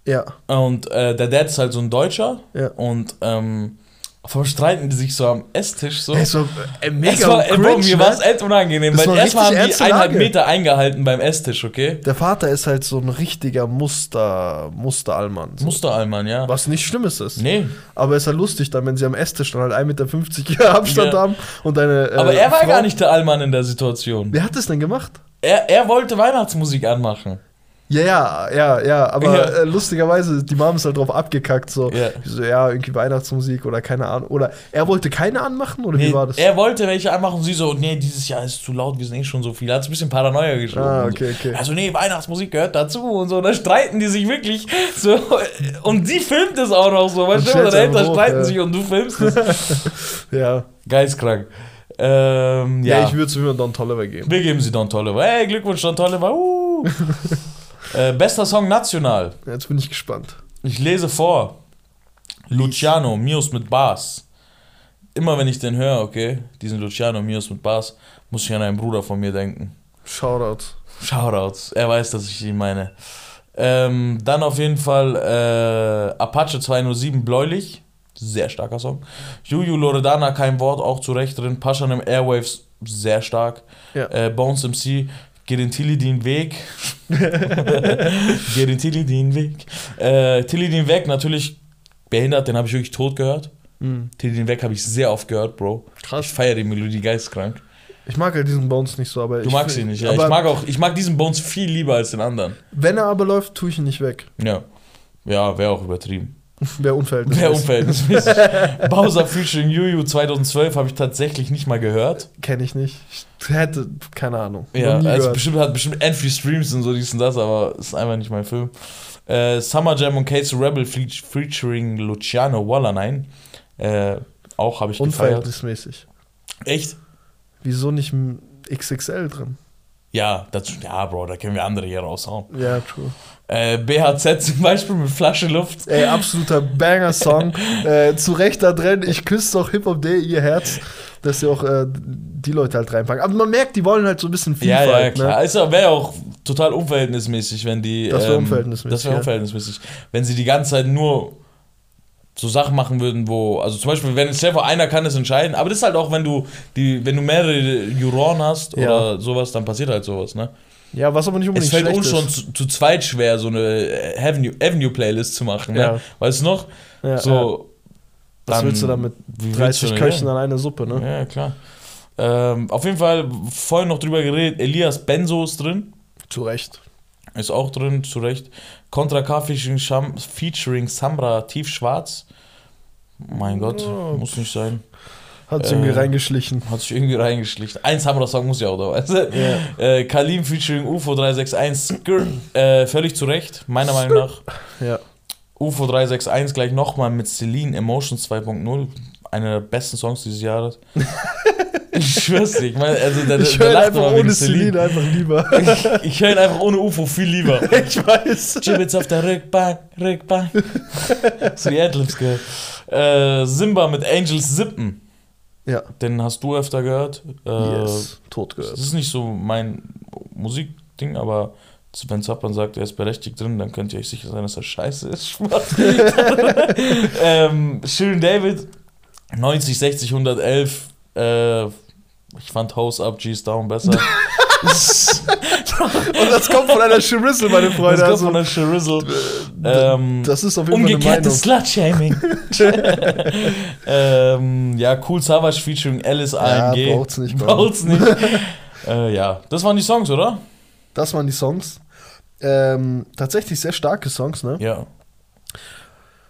ja. Und äh, der Dad ist halt so ein Deutscher Ja. und ähm, verstreiten die sich so am Esstisch so. Ey, so, äh, mega es war, cringe, mir ne? war es echt unangenehm, Das weil war erstmal haben die eineinhalb. Meter eingehalten beim Esstisch, okay? Der Vater ist halt so ein richtiger Muster, Musterallmann. So. Musterallmann, ja. Was nicht Schlimmes ist. Nee, Aber ist halt lustig, dann, wenn sie am Esstisch dann halt 1,50 Meter Abstand Ja. haben und eine. Äh, aber er war Frau- gar nicht der Allmann in der Situation. Wer hat das denn gemacht? Er, er wollte Weihnachtsmusik anmachen. Ja, ja, ja, ja, aber Ja. Äh, lustigerweise, die Mom ist halt drauf abgekackt, so, Ja. so, ja, irgendwie Weihnachtsmusik oder keine Ahnung. Oder er wollte keine anmachen oder Nee, wie war das? Er wollte welche anmachen, sie so, nee, dieses Jahr ist zu laut, wir sind eh schon so viel. Hat ein bisschen Paranoia geschrieben. Ah, und okay, so. okay. Also, nee, Weihnachtsmusik gehört dazu und so. Da streiten die sich wirklich so. Und sie filmt es auch noch so. Weißt du, deine Eltern hoch, streiten ja. sich und du filmst es. ja. Geistkrank. Ähm, ja. ja. ich würde es mir Don Tolliver geben. Wir geben sie Don Toliver. Hey, Glückwunsch, Don Toliver. Uh. äh, bester Song national. Jetzt bin ich gespannt. Ich lese vor. Luciano, Mios mit Bass. Immer wenn ich den höre, okay, diesen Luciano, Mios mit Bass, muss ich an einen Bruder von mir denken. Shoutout. Shoutouts. Er weiß, dass ich ihn meine. Ähm, dann auf jeden Fall äh, Apache 207 Bläulich. Sehr starker Song. Juju Loredana, kein Wort, auch zu Recht drin. Paschanem Airwaves, sehr stark. Ja. Äh, Bones MC, Gerintili den Weg. Gerintili den Weg. Äh, Tilly den Weg, natürlich behindert, den habe ich wirklich tot gehört. Mhm. Tilly den Weg habe ich sehr oft gehört, Bro. Krass. Ich feiere die Melodie geistkrank. Ich mag halt diesen Bones nicht so, aber Du ich magst find- ihn nicht, ja. Aber Ich mag auch, ich mag diesen Bones viel lieber als den anderen. wenn er aber läuft, tue ich ihn nicht weg. Ja. Ja, wäre auch übertrieben. Wäre unverhältnismäßig. Wäre unverhältnismäßig. Bowser Featuring Yuyu 2012 habe ich tatsächlich nicht mal gehört. Kenne ich nicht. Ich hätte, keine Ahnung. Ja, also gehört. bestimmt hat bestimmt Entry Streams und so dies und das, aber ist einfach nicht mein Film. Äh, Summer Jam und Case Rebel fe- featuring Luciano Wallanein. Äh, auch habe ich gefeiert. Unverhältnismäßig. Echt? Wieso nicht XXL drin? Ja, dazu, ja, Bro, da können wir andere hier raushauen. Ja, true. Äh, BHZ zum Beispiel mit Flasche Luft. Ey, absoluter Banger-Song. äh, zu Recht da drin, ich küsse doch Hip-Hop Day ihr Herz. dass sie auch äh, die Leute halt reinpacken. Aber man merkt, die wollen halt so ein bisschen Ja, Vielfalt. ja, klar. Ne? Es wäre auch total unverhältnismäßig, wenn die. Das wär ähm, unverhältnismäßig, Das wäre ja. unverhältnismäßig. Wenn sie die ganze Zeit nur so Sachen machen würden, wo. Also zum Beispiel, wenn Stefan einer kann es entscheiden, aber das ist halt auch, wenn du die, wenn du mehrere Juroren hast Ja. oder sowas, dann passiert halt sowas, ne? Ja, was aber nicht Es unbedingt fällt schlecht uns schon zu, zu zweit schwer, so eine äh, Avenue, Avenue Playlist zu machen, ne? Ja. Weißt du noch? Ja, so. Was dann- willst du da mit wie willst 30 du- Köchen an einer Suppe, ne? Ja, klar. Ähm, auf jeden Fall vorhin noch drüber geredet, Elias Benzo ist drin. Zu Recht. Ist auch drin, zu Recht. Contra K featuring, Samra Tiefschwarz. Mein Gott, Oh. muss nicht sein. Hat sich irgendwie Äh, reingeschlichen. Hat sich irgendwie reingeschlichen. Ein Samra-Song muss ja auch da, weißt du? Ja. Äh, Kalim featuring UFO 361. Skrr. Äh, völlig zu Recht, meiner Meinung nach. Ja. UFO 361 gleich nochmal mit Celine Emotions 2.0. Einer der besten Songs dieses Jahres. ich schwör's dir. Ich meine, also der, Ich höre einfach ohne Celine einfach lieber. Ich, ich höre ihn einfach ohne UFO viel lieber. ich weiß. Gibbets auf der Rückbank, Rückbank. so die Adlibs gehört. Äh, Simba mit Angels Sippen. Ja. Den hast du öfter gehört. Äh, Yes. Tot Das gehört. ist nicht so mein Musikding, aber wenn Zappern sagt, er ist berechtigt drin, dann könnt ihr euch sicher sein, dass er scheiße ist. Ähm, Shirin David, 90, 60, 111. Äh, ich fand House Up, G's Down besser. Und das kommt von einer Chirizzle, meine Das Freunde. kommt Also, von der Shirizzle. Ähm, das ist auf jeden Fall Umgekehrtes. Slut-Shaming. ähm, ja, Cool Savage featuring Alice Ja, AMG. braucht's nicht. Braucht's nicht. äh, ja, das waren die Songs, oder? Das waren die Songs. Ähm, tatsächlich sehr starke Songs, ne? Ja.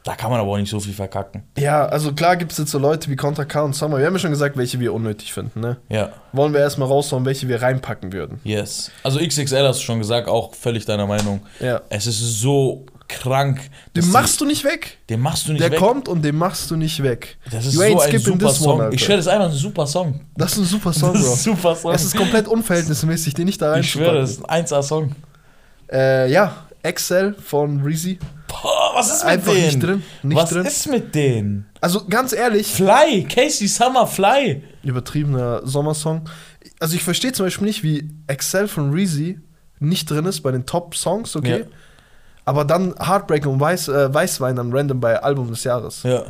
Da kann man aber auch nicht so viel verkacken. Ja, also klar gibt es jetzt so Leute wie Contra K und Summer. Wir haben ja schon gesagt, welche wir unnötig finden, ne? Ja, Wollen wir erstmal raushauen, welche wir reinpacken würden. yes. Also XXL hast du schon gesagt, auch völlig deiner Meinung. Ja. Es ist so krank. Den machst du nicht weg. den machst du nicht Der weg. kommt und den machst du nicht weg. Das ist You so ein super one, Song. Alter. ich schwöre, das ist einfach ein super Song. Das ist ein super Song, das ist Bro. ein super Song. Es ist komplett unverhältnismäßig, den nicht da ich schwöre, das ist ein 1A-Song. Äh, ja, Excel von Reezy. Boah, was ist mit Einfach denen? nicht drin. Nicht was drin. ist mit denen? Also ganz ehrlich, Fly, Casey Summer Fly. übertriebener Sommersong. Also ich verstehe zum Beispiel nicht, wie Excel von Reezy nicht drin ist bei den Top-Songs, okay? Ja. Aber dann Heartbreak und Weiß, äh, Weißwein dann random bei Album des Jahres. Ja.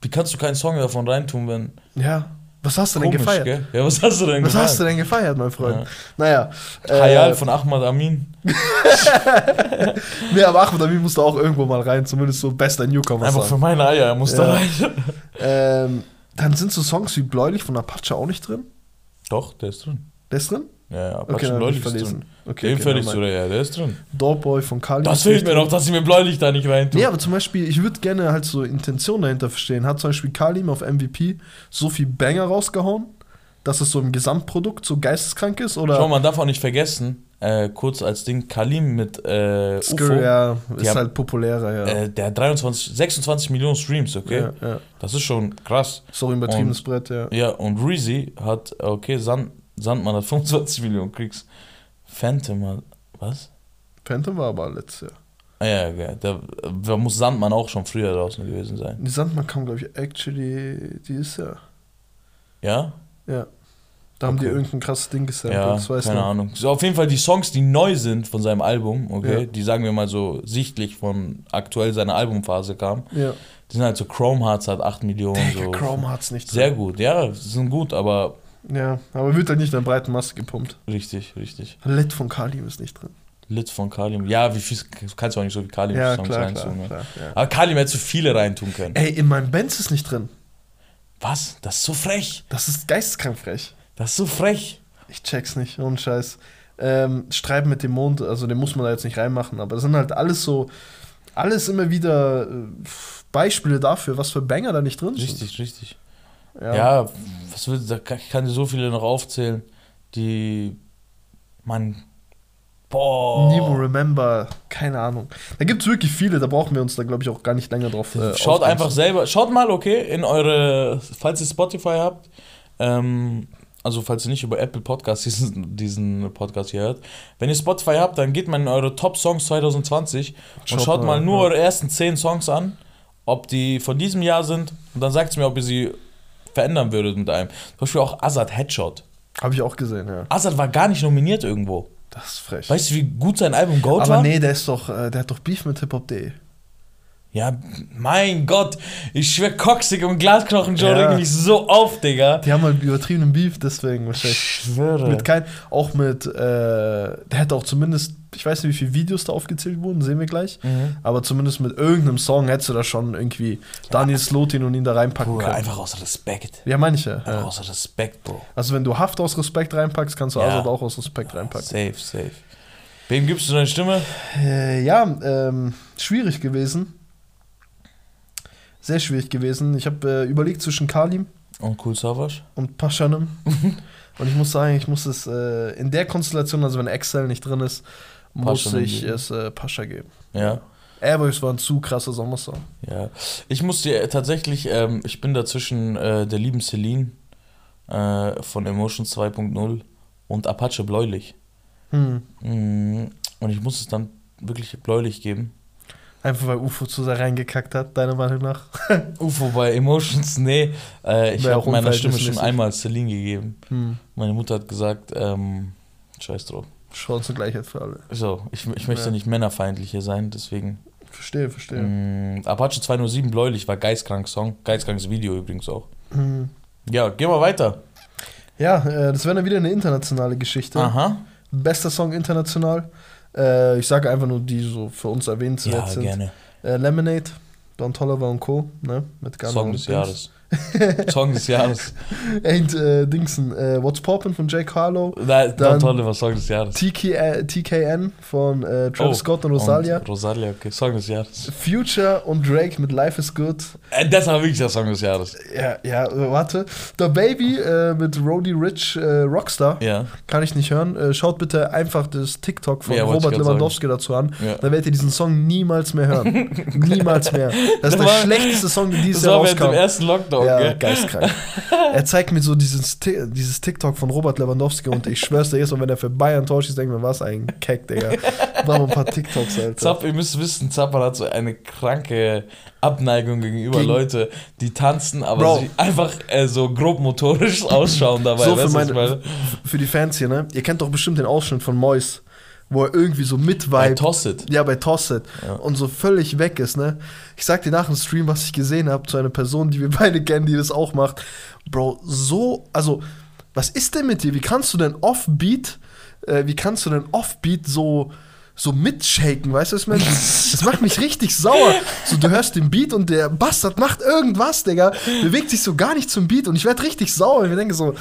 Wie kannst du keinen Song davon reintun, wenn. Ja. Was hast du denn Komisch, gefeiert? gell? Ja, was hast du denn Was gefeiert? hast du denn gefeiert, mein Freund? Ja. Naja. Hayal Äh, von Ahmad Amin. nee, aber Ahmed Amin musste auch irgendwo mal rein, zumindest so bester Newcomer Einfach für meine Eier, er muss da Ja. rein. Ähm, dann sind so Songs wie Bläulich von Apache auch nicht drin. Doch, der ist drin. Der ist drin? Ja, ja, Okay, ich ist drin. Okay, Den okay, zu, ja, der ist drin. Doorboy von Kali. Das fehlt mir noch, dass sie mir Bläulich da nicht reintun. Nee, aber zum Beispiel, ich würde gerne halt so Intention dahinter verstehen. Hat zum Beispiel Kalim auf MVP so viel Banger rausgehauen, dass es so im Gesamtprodukt so geisteskrank ist? Oder Schau, man darf auch nicht vergessen, äh, kurz als Ding, Kalim mit äh, UFO, Skr, ja, Die ist halt populärer, ja. äh, der hat 23, 26 Millionen Streams, okay? ja, ja. Das ist schon krass. So ein übertriebenes Und- Brett, ja. Ja, und Reezy hat, okay, Sand, Sandmann hat 25 Millionen Klicks. Phantom hat, was? Phantom war aber letztes Jahr. Ah ja, ja da, da muss Sandmann auch schon früher draußen gewesen sein. Die Sandmann kam, glaube ich, actually dieses Jahr. Ja? Ja. Da haben die Okay. irgendein krasses Ding gesampelt, Ja, das weiß keine noch. Ahnung. So, auf jeden Fall die Songs, die neu sind von seinem Album, okay, Ja. die sagen wir mal so sichtlich von aktuell seiner Albumphase kamen, Ja. die sind halt so Chrome Hearts hat 8 Millionen. Digga, so. Chrome hat's nicht Sehr drin. gut, ja, sie sind gut, aber Ja, aber wird halt nicht in der breiten Masse gepumpt. richtig, richtig. Lit von Kalim ist nicht drin. Lit von Kalim. Ja, wie viel kannst du auch nicht so wie Kalim Ja, Songs klar, reintun. klar, ne? klar ja. Aber Kalim hätte zu viele reintun können. Ey, in meinem Benz ist nicht drin. Was? Das ist so frech. Das ist geisteskrank frech. Das ist so frech. Ich check's nicht, ohne Scheiß. Ähm, Streiten mit dem Mond, also den muss man da jetzt nicht reinmachen, aber das sind halt alles so, alles immer wieder äh, Beispiele dafür, was für Banger da nicht drin sind. Richtig, richtig. Ja. Ja, was will, da kann- ich kann dir so viele noch aufzählen, die man. Boah. Nemo Remember, keine Ahnung. Da gibt's wirklich viele, da brauchen wir uns da, glaube ich, auch gar nicht länger drauf äh, Schaut einfach selber, schaut mal, okay, in eure, falls ihr Spotify habt, ähm, also falls ihr nicht über Apple Podcasts diesen, diesen Podcast hier hört, wenn ihr Spotify habt, dann geht mal in eure Top Songs 2020 und Schaut schaut, mal, mal nur ja. eure ersten 10 Songs an, ob die von diesem Jahr sind und dann sagt es mir, ob ihr sie verändern würdet mit einem. Zum Beispiel auch Azad Headshot. Habe ich auch gesehen, ja. Azad war gar nicht nominiert irgendwo. Das ist frech. Weißt du, wie gut sein Album Goat Aber war? nee, der ist doch, äh, der hat doch Beef mit Hip-Hop.de. Ja, mein Gott. Ich schwör, Coxig und Glasknochen Joe Ja. mich so auf, Digga. Die haben halt übertriebenen Beef, deswegen Ich wahrscheinlich. schwöre. Mit kein, auch mit, äh, der hätte auch zumindest, ich weiß nicht, wie viele Videos da aufgezählt wurden, sehen wir gleich. Mhm. Aber zumindest mit irgendeinem Song hättest du da schon irgendwie Daniel Slotin und ihn da reinpacken Bruder, können. einfach aus Respekt. Ja, manche. Einfach Ja. aus Respekt, Bro. Also wenn du Haft aus Respekt reinpackst, kannst du Ja. Azad auch aus Respekt reinpacken. Safe, safe. Wem gibst du deine Stimme? Äh, ja, ähm, schwierig gewesen. Sehr schwierig gewesen. Ich habe äh, überlegt zwischen Kalim Und Cool Savage? und Paschanem. und ich muss sagen, ich muss es äh, in der Konstellation, also wenn Excel nicht drin ist, muss ich geben. es äh, Pascha geben. Ja. Airwaves war ein zu krasser Sommersong. Ja. Ich muss dir tatsächlich, ähm, ich bin da zwischen äh, der lieben Celine äh, von Emotions 2.0 und Apache Bläulich. Hm. Mm, Und ich muss es dann wirklich bläulich geben. Einfach weil UFO zu sehr reingekackt hat, deiner Meinung nach. UFO bei Emotions, nee. Äh, ich habe meiner Stimme schon einmal Celine gegeben. Hm. Meine Mutter hat gesagt, ähm, scheiß drauf. Chancengleichheit für alle. So, ich, ich möchte Ja. nicht männerfeindlich hier sein, deswegen. Verstehe, verstehe. Mm, Apache 207 Bläulich war geistkrank Song. Geistkrankes Video übrigens auch. Hm. Ja, geh mal weiter. Ja, äh, das wäre dann wieder eine internationale Geschichte. Aha. Bester Song international. Äh, ich sage einfach nur, die so für uns erwähnenswert Ja, sind. gerne. Äh, Lemonade, Don Tolliver und Co. Ne? Mit Gunna Song des. Jahres. Song des Jahres. Ain't äh, Dingsen, äh, What's Poppin' von Jake Harlow. Nein, Dann- Don Toliver, Song des Jahres. TK, äh, TKN von äh, Travis Oh, Scott und Rosalia. Und Rosalia, okay. Song des Jahres. Future und Drake mit Life is Good. Äh, das war wirklich der Song des Jahres. Ja, ja, äh, warte. The Baby äh, mit Roddy Rich Rockstar. Ja. Kann ich nicht hören. Schaut bitte einfach das TikTok von Ja, Robert Lewandowski dazu an. ja. Dann werdet ihr diesen Song niemals mehr hören. niemals mehr. Das ist Das der war- schlechteste Song, der dieses Das Jahr war während dem rauskam. ersten Lockdown, Ja, gell? geistkrank. er zeigt mir so dieses, dieses TikTok von Robert Lewandowski und ich schwör's dir, jedes Mal, wenn er für Bayern tauscht, ich denke mir, was ein Keck, Digga. Mach mal ein paar TikToks, Alter. Zapp, ihr müsst wissen, Zappan hat so eine kranke Abneigung gegenüber Gegen- Leute, die tanzen, aber Bro. sie einfach äh, so grob motorisch ausschauen dabei. so für, meine? für die Fans hier, ne? Ihr kennt doch bestimmt den Ausschnitt von Mois, wo er irgendwie so Bei mitweibt. Toss It. Ja, bei Tosset. Ja. Und so völlig weg ist, ne? Ich sag dir nach dem Stream, was ich gesehen habe, zu einer Person, die wir beide kennen, die das auch macht. Bro, so, also, was ist denn mit dir? Wie kannst du denn Offbeat, äh, wie kannst du denn Offbeat so, so mitshaken, weißt du, was ich meine? Das macht mich richtig sauer. So, du hörst den Beat und der Bastard macht irgendwas, Digga, bewegt sich so gar nicht zum Beat und ich werde richtig sauer. Ich denke so,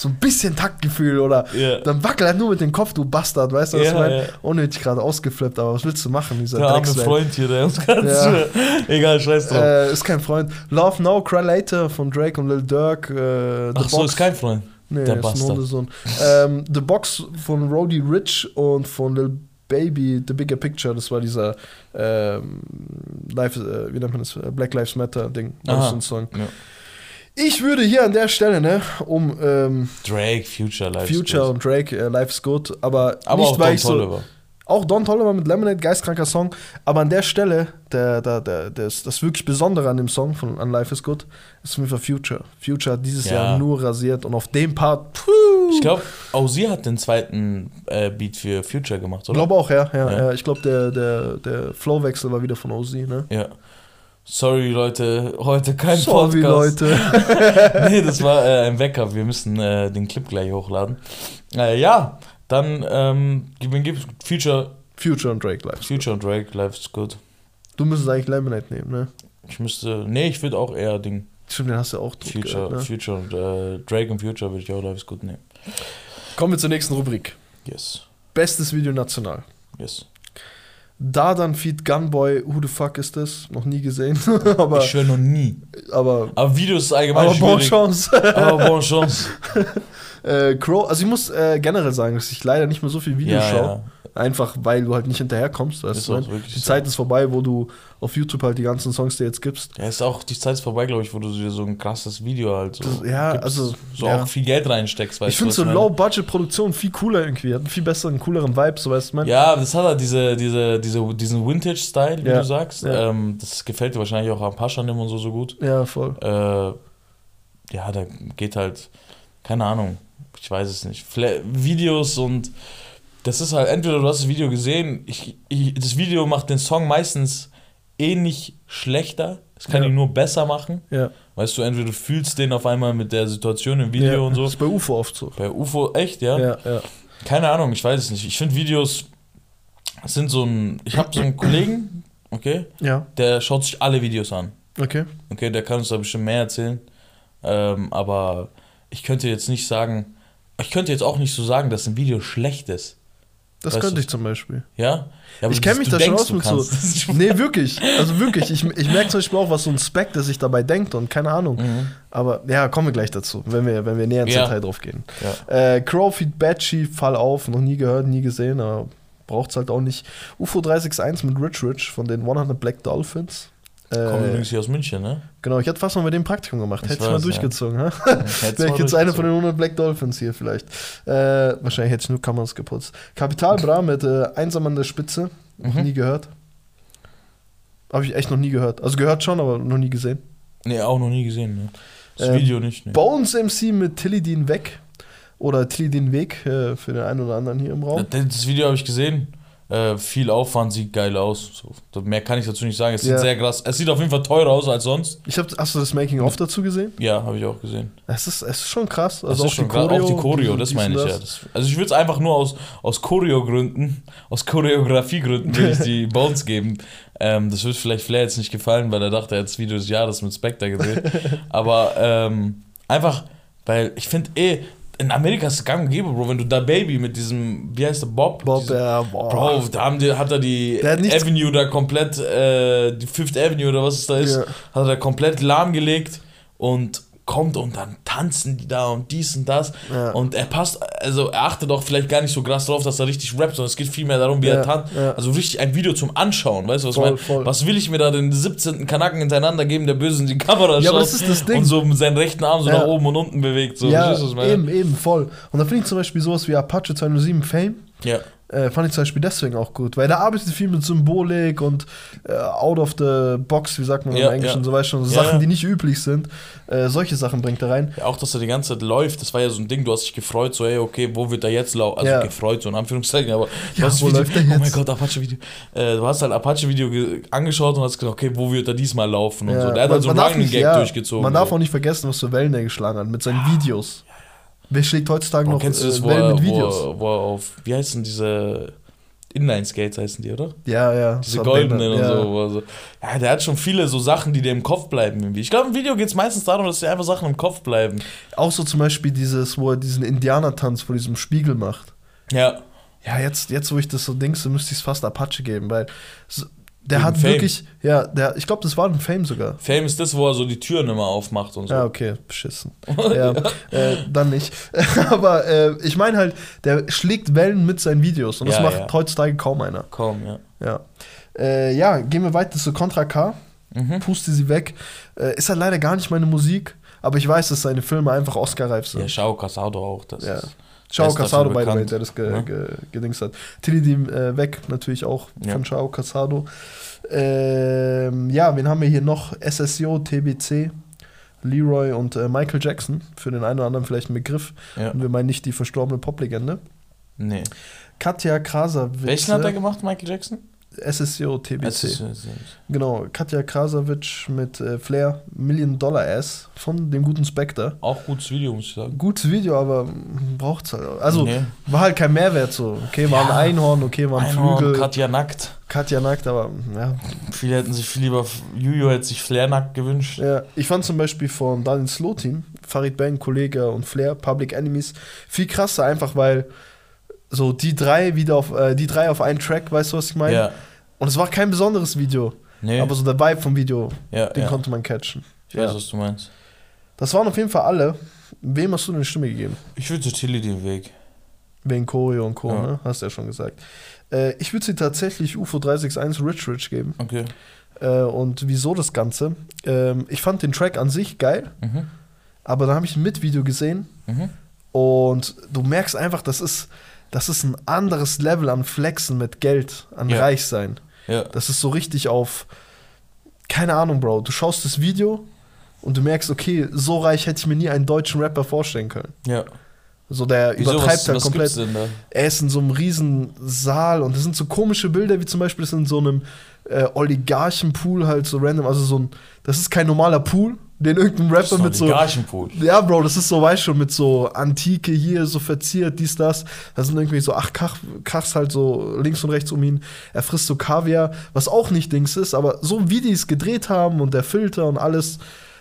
so ein bisschen Taktgefühl oder Ja. dann wackel halt nur mit dem Kopf, du Bastard, weißt du, was Ja, ich meine? ja. Unnötig gerade ausgeflippt, aber was willst du machen, dieser Der arme? Freund hier, der uns gerade Ja. Egal, scheiß drauf. Äh, ist kein Freund. Love Now, Cry Later von Drake und Lil Durk. Äh, Ach so, Box. ist kein Freund. nee, der ist ein Bastard. Hundesohn. ähm, The Box von Roddy Rich und von Lil Baby, The Bigger Picture. Das war dieser ähm, Life, äh, wie nennt man das? Black Lives Matter Ding. Ein Song. Ja. Ich würde hier an der Stelle, ne, um ähm, Drake, Future, Life is Future und Drake, äh, Life is Good, aber, Aber nicht, auch weil Don ich so. Toliver. Auch Don Toliver mit Lemonade, geistkranker Song. Aber an der Stelle, der, der, der, das, das wirklich Besondere an dem Song von an Life is Good, ist für Future. Future hat dieses Ja. Jahr nur rasiert und auf dem Part, puh, Ich glaube, auch sie hat den zweiten äh, Beat für Future gemacht, ich oder? glaube auch, ja. ja, Ja. ja. Ich glaube, der, der, der Flowwechsel war wieder von OZ, ne? Ja. Sorry, Leute, heute kein Sorry, Podcast. Leute. nee, das war äh, ein Wecker. Wir müssen äh, den Clip gleich hochladen. Äh, ja, dann ähm, wen gibt's? Future, Future und Drake Life. Future und Drake, Life's Good. Du müsstest eigentlich Lemonade nehmen, ne? Ich müsste, nee, ich würde auch eher Ding Stimmt, den hast du auch tot Future, gehört, ne? Future und äh, Drake und Future würde ich auch Life's Good nehmen. Kommen wir zur nächsten Rubrik. Yes, Bestes Video national. yes. Da dann Feed Gunboy, who the fuck ist das? Noch nie gesehen. aber, ich schwöre noch nie. aber, Aber Videos allgemein aber bon schwierig. chance. Aber bon chance. Äh, Crow, also ich muss äh, generell sagen, dass ich leider nicht mehr so viel Videos ja, schaue. ja. Einfach weil du halt nicht hinterherkommst. Weißt du, die so. Zeit ist vorbei, wo du auf YouTube halt die ganzen Songs dir jetzt gibst. Ja, ist auch die Zeit ist vorbei, glaube ich, wo du dir so ein krasses Video halt so. Das- ja, gibst, also, So ja. auch viel Geld reinsteckst, weißt ich finde so? Low-Budget-Produktion viel cooler irgendwie. Hat einen viel besseren, cooleren Vibe, so weißt du, mein? Ja, das hat halt diese, diese, diese, diesen Vintage-Style, wie du sagst. Ähm, das gefällt dir wahrscheinlich auch am Paschanim und so so gut. Ja, voll. Äh, ja, da geht halt, keine Ahnung, ich weiß es nicht, Videos und das ist halt, entweder du hast das Video gesehen, ich, ich, das Video macht den Song meistens eh nicht schlechter, es kann Ja. ihn nur besser machen. Ja. Weißt du, entweder du fühlst den auf einmal mit der Situation im Video ja. und so. Das ist bei UFO oft so. Bei UFO, echt, ja? Ja, ja. Keine Ahnung, ich weiß es nicht. Ich finde Videos sind so ein. Ich habe so einen Kollegen, okay, Ja, der schaut sich alle Videos an. okay. Okay, der kann uns da bestimmt mehr erzählen. Ähm, aber ich könnte jetzt nicht sagen, ich könnte jetzt auch nicht so sagen, dass ein Video schlecht ist. Das Weißt könnte du- ich zum Beispiel. Ja? ja aber ich kenne mich da schon aus mit so. Nee, wirklich. Also wirklich. Ich, ich merke zum Beispiel auch, was so ein Spectre sich dabei denkt und keine Ahnung. Mhm. Aber ja, kommen wir gleich dazu, wenn wir, wenn wir näher ins Ja. Detail drauf gehen. Ja. Äh, Crowfeed Batchy, Fall auf, noch nie gehört, nie gesehen, aber braucht es halt auch nicht. UFO 361 mit Rich Rich von den 100 Black Dolphins. Kommt Äh, übrigens hier aus München, ne? genau, ich hatte fast mal mit dem Praktikum gemacht. Ich Hätte ich mal ja. durchgezogen, Wäre mal ich jetzt einer durchgezogen. von den 100 Black Dolphins hier vielleicht. Äh, wahrscheinlich hätte ich nur Kameras geputzt. Kapital Bra mit äh, Einsam an der Spitze. Noch Mhm. nie gehört. Habe ich echt noch nie gehört. Also gehört schon, aber noch nie gesehen. Nee, auch noch nie gesehen, ne? Das Ähm, Video nicht, ne? Bones MC mit Tilly Dean Weg. Oder Tilly Dean Weg äh, für den einen oder anderen hier im Raum. Das das Video habe ich gesehen. Äh, viel Aufwand, sieht geil aus. So, mehr kann ich dazu nicht sagen. Es sieht Ja. sehr krass. Es sieht auf jeden Fall teurer aus als sonst. Ich hab, hast du das Making-of dazu gesehen? Ja, habe ich auch gesehen. Es ist, es ist schon krass. Das Also ist auch, schon die. Choreo, auch die Choreo, das meine ich und ja. Das, also ich würde es einfach nur aus, aus Choreogründen, aus Choreografiegründen will ich die Bones geben. Ähm, das wird vielleicht Flair jetzt nicht gefallen, weil er dachte, er hat das Video des Jahres mit Spectre gedreht. Aber ähm, einfach, weil ich finde eh, in Amerika ist es gang und gäbe, Bro, wenn du da Baby mit diesem, wie heißt der, Bob? Bob, Diese- ja, boah. Bro, da haben die, hat er die hat Avenue da komplett, äh, die Fifth Avenue oder was es da ist, Ja. hat er komplett lahmgelegt und kommt und dann tanzen die da und dies und das. Ja. Und er passt, also er achtet auch vielleicht gar nicht so krass drauf, dass er richtig rappt, sondern es geht vielmehr darum, wie Ja, er tanzt. ja. Also richtig ein Video zum Anschauen, weißt du, was Voll, ich meine? voll. Was will ich mir da den 17. Kanaken hintereinander geben, der böse in die Kamera schaut das ist das Ding. und so mit seinen rechten Arm so nach oben und unten bewegt. So, ja, eben, eben, voll. Und da finde ich zum Beispiel sowas wie Apache 207 Fame, Ja. Äh, fand ich zum Beispiel deswegen auch gut, weil da arbeitet viel mit Symbolik und äh, out of the box, wie sagt man Ja, im Englischen, ja. so weißt schon, so Ja, Sachen, die nicht üblich sind. Äh, solche Sachen bringt er rein. Ja, auch, dass er die ganze Zeit läuft, das war ja so ein Ding, du hast dich gefreut, so, ey, okay, wo wird er jetzt laufen? Also gefreut, so in Anführungszeichen, aber du Ja, hast das wo Video, läuft er oh mein jetzt? Gott, Apache-Video. Äh, du hast halt Apache-Video ge- angeschaut und hast gesagt, okay, wo wird er diesmal laufen und so. Der hat man- halt so einen Running Gag durchgezogen. Man darf so. auch nicht vergessen, was für Wellen er geschlagen hat mit seinen Videos. Wer schlägt heutzutage Bro, noch kennst du das, äh, wo, Wellen er, mit wo, Videos? wo er auf, wie heißen diese Inline-Skates heißen die, oder? Ja, ja. Diese das goldenen und ja. so, wo so. Ja, der hat schon viele so Sachen, die dir im Kopf bleiben irgendwie. Ich glaube, im Video geht es meistens darum, dass dir einfach Sachen im Kopf bleiben. Auch so zum Beispiel dieses, wo er diesen Indianertanz vor diesem Spiegel macht. Ja. Ja, jetzt, jetzt wo ich das so denkst, müsste ich es fast Apache geben, weil der hat Fame. wirklich, ja, der, ich glaube, das war ein Fame sogar. Fame ist das, wo er so die Türen immer aufmacht und so. Ja, okay, beschissen. ja, äh, dann nicht. Aber äh, ich meine halt, der schlägt Wellen mit seinen Videos und das Ja, macht ja. heutzutage kaum einer. Komm, ja. Ja. Äh, ja, gehen wir weiter zu Contra K. Mhm. Puste sie weg. Äh, ist halt leider gar nicht meine Musik, aber ich weiß, dass seine Filme einfach Oscar-reif sind. Ja, Shao Casado auch. Das Ja. ist, Ciao Casado, by the way, der das ge ne? ge gedingst hat. Tilly die äh, weg, natürlich auch Ja. von Ciao Casado. Ähm, ja, wen haben wir hier noch? SSO, TBC, Leroy und äh, Michael Jackson. Für den einen oder anderen vielleicht ein Begriff. ja. Und wir meinen nicht die verstorbene Poplegende. Nee. Katja Krasavitz. Welchen hat er gemacht, Michael Jackson? SSO, TBC. Ist- Genau, Katja Krasavitz mit äh, Flair, Million Dollar Ass von dem guten Spectre. Auch gutes Video, muss ich sagen. Gutes Video, aber braucht's halt. Also Nee. war halt kein Mehrwert so. Okay, war Ja. ein Einhorn, okay, war ein Einhorn, Flügel. Katja nackt. Katja nackt, aber ja. Viele hätten sich viel lieber, Juju hätte sich Flair nackt gewünscht. ja. Ich fand zum Beispiel von Daniel Slow Team, Farid Bang, Kollege und Flair, Public Enemies, viel krasser, einfach weil so die drei wieder auf, äh, die drei auf einen Track, weißt du, was ich meine? Ja. Und es war kein besonderes Video, Nee. aber so der Vibe vom Video, ja, den ja. konnte man catchen. Ich weiß, was du meinst. Das waren auf jeden Fall alle. Wem hast du denn eine Stimme gegeben? Ich würde zu Tilly den Weg. Wegen Choreo und Co., ne? Hast du ja schon gesagt. Äh, ich würde sie tatsächlich UFO 361 Rich Rich geben. Okay. Äh, und wieso das Ganze? Ähm, ich fand den Track an sich geil, Mhm. aber dann habe ich ein Mitvideo gesehen Mhm. und du merkst einfach, das ist, das ist ein anderes Level an Flexen mit Geld, an Ja. Reichsein. Ja. Das ist so richtig auf, keine Ahnung, Bro. Du schaust das Video und du merkst, okay, so reich hätte ich mir nie einen deutschen Rapper vorstellen können. Ja. So, der Wieso, übertreibt was, halt was komplett. denn da? Er ist in so einem riesen Saal und das sind so komische Bilder, wie zum Beispiel das in so einem äh, Oligarchenpool halt so random. Also so ein, das ist kein normaler Pool, den irgendein Rapper mit so. Ja, Bro, das ist so, weißt schon, mit so Antike hier, so verziert, dies, das. Da sind irgendwie so acht Kach, Kachs halt so links und rechts um ihn. Er frisst so Kaviar, was auch nicht Dings ist, aber so wie die es gedreht haben und der Filter und alles,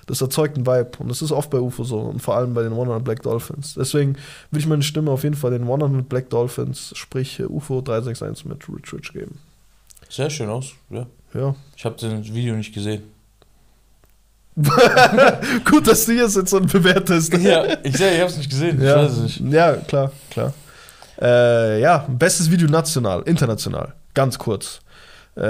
das erzeugt einen Vibe. Und das ist oft bei UFO so und vor allem bei den 100 Black Dolphins. Deswegen würde ich meine Stimme auf jeden Fall den 100 Black Dolphins, sprich UFO 361 mit Rich Rich geben. Sehr schön aus, ja. Ja. Ich habe das Video nicht gesehen. Gut, dass du jetzt jetzt so bewertest. ja, ich, ich habe es nicht gesehen. Ja, Ich weiß es nicht. ja klar, klar. Äh, ja, bestes Video national, international. Ganz kurz. Äh,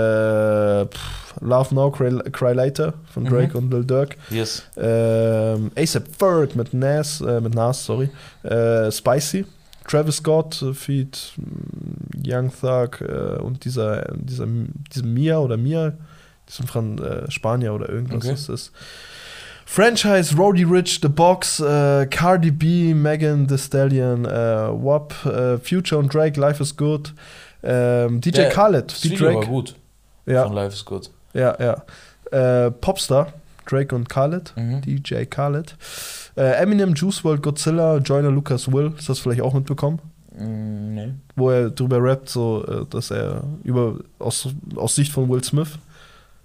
pff, Love Now, Cry, Cry Later von Drake und Lil Durk. Yes. Ähm, ASAP Ferg mit Nas, äh, mit Nas, sorry. Äh, Spicy. Travis Scott, äh, Feed mm, Young Thug äh, und dieser, dieser, dieser Mia oder Mia, diesem Fran äh, Spanier oder irgendwas Okay. ist es. Franchise, Roddy Rich, The Box, äh, Cardi B, Megan Thee Stallion, äh, WAP, äh, Future und Drake, Life is Good, ähm, DJ Der- Khaled, Das wie Video war Drake. gut. Ja, Von Life is Good. ja, ja. Äh, Popstar, Drake und Khaled. Mhm. DJ Khaled. Äh, Eminem, Juice WRLD, Godzilla, Joyner Lucas Will, hast du das vielleicht auch mitbekommen? Mm, nee. Wo er drüber rappt, so, dass er über, aus, aus Sicht von Will Smith.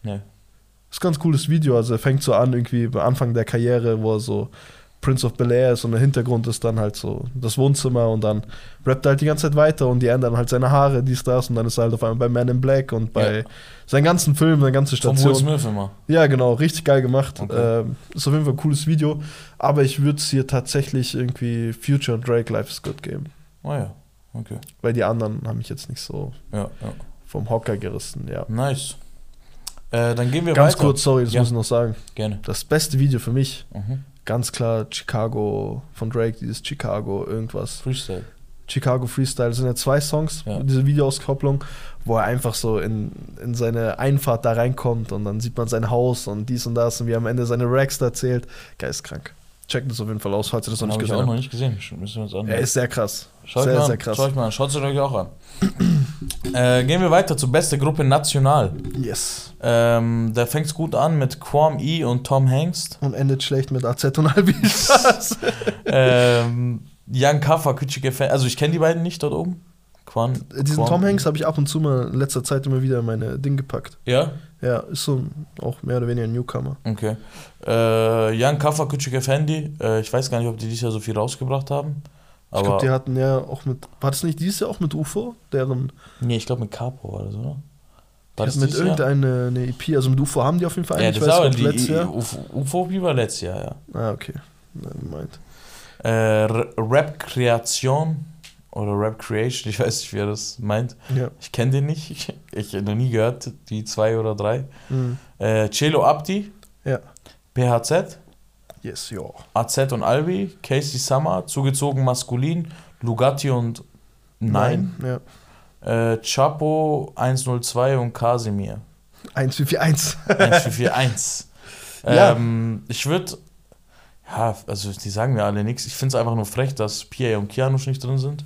Nee. Ist ein ganz cooles Video, also er fängt so an, irgendwie am Anfang der Karriere, wo er so Prince of Bel Air ist und der Hintergrund ist dann halt so das Wohnzimmer und dann rappt er halt die ganze Zeit weiter und die ändern halt seine Haare, dies, das und dann ist er halt auf einmal bei Man in Black und bei Ja. seinen ganzen Filmen, seine ganze Von Station. Will Smith immer. Ja, genau, richtig geil gemacht. Okay. Ähm, ist auf jeden Fall ein cooles Video. Aber ich würde es hier tatsächlich irgendwie Future und Drake Life is Good geben. Oh ja. Okay. Weil die anderen haben mich jetzt nicht so Ja, ja. vom Hocker gerissen, ja. Nice. Äh, dann gehen wir Ganz weiter. kurz, sorry, das Ja. muss ich noch sagen. Gerne. Das beste Video für mich, Mhm. ganz klar Chicago von Drake, dieses Chicago irgendwas. Freestyle. Chicago Freestyle, das sind ja zwei Songs, Ja. diese Videoauskopplung, wo er einfach so in, in seine Einfahrt da reinkommt und dann sieht man sein Haus und dies und das und wie er am Ende seine Racks da zählt. Geistkrank. Checkt das auf jeden Fall aus, falls ihr das noch nicht ich auch gesehen noch habt. nicht gesehen. Müssen wir uns an. Er ist sehr krass. Schau ich sehr, sehr krass. Schau ich mal an. Schaut es euch auch an. äh, gehen wir weiter zur beste Gruppe national. Yes. Ähm, da fängt es gut an mit Quam E und Tom Hengst. Und endet schlecht mit AZ und Albi. Spaß. ähm, Young Kaffa, Küçük Efendi. Also ich kenne die beiden nicht dort oben. Quan, Diesen Quam- Tom Hanks habe ich ab und zu mal in letzter Zeit immer wieder in meine Ding gepackt. Ja? Ja, ist so auch mehr oder weniger ein Newcomer. Okay. Äh, Young Kaffa, Küçük Efendi. Äh, ich weiß gar nicht, ob die dieses Jahr so viel rausgebracht haben. ich glaube, die hatten ja auch mit. War das nicht dieses Jahr auch mit UFO? Deren. nee, ich glaube mit Capo war das, oder? War das mit dieses Jahr? irgendeine eine EP, also mit UFO haben die auf jeden Fall Ja, eine. das war die letztes Jahr. UFO, UFO war letztes Jahr, ja. Ah, okay. Nein, meint. Äh, Rap-Kreation oder Rap-Creation, ich weiß nicht, wie er das meint. Ja. Ich kenne den nicht. Ich, ich habe noch nie gehört, die zwei oder drei. Mhm. Äh, Celo Abdi, Ja. PHZ, Yes, ja. AZ und Albi, Casey Summer, zugezogen maskulin, Lugatti und Nein, Ja. Äh, Chapo 102 und Casimir 1441. 1441. Ja. ähm, ich würde, ja, also die sagen mir alle nichts. Ich finde es einfach nur frech, dass Pia und Kianusch nicht drin sind.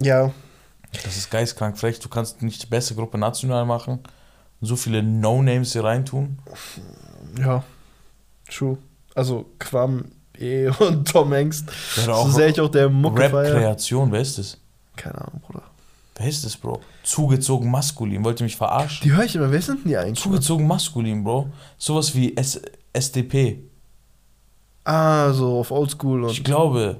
Ja. Das ist geistkrank frech. Du kannst nicht die beste Gruppe national machen. So viele No-Names hier reintun. Ja. True. Also Quam E und Tom Hengst. Wäre So sehr ich auch der Mucke. Rap-Kreation. Wer ist das? Keine Ahnung, Bruder. Wer ist das, Bro? Zugezogen maskulin. Wollt ihr mich verarschen? Die höre ich immer. Wer sind denn die eigentlich? Zugezogen maskulin, Bro. Sowas wie S SDP. Ah, so auf Oldschool Ich und. glaube.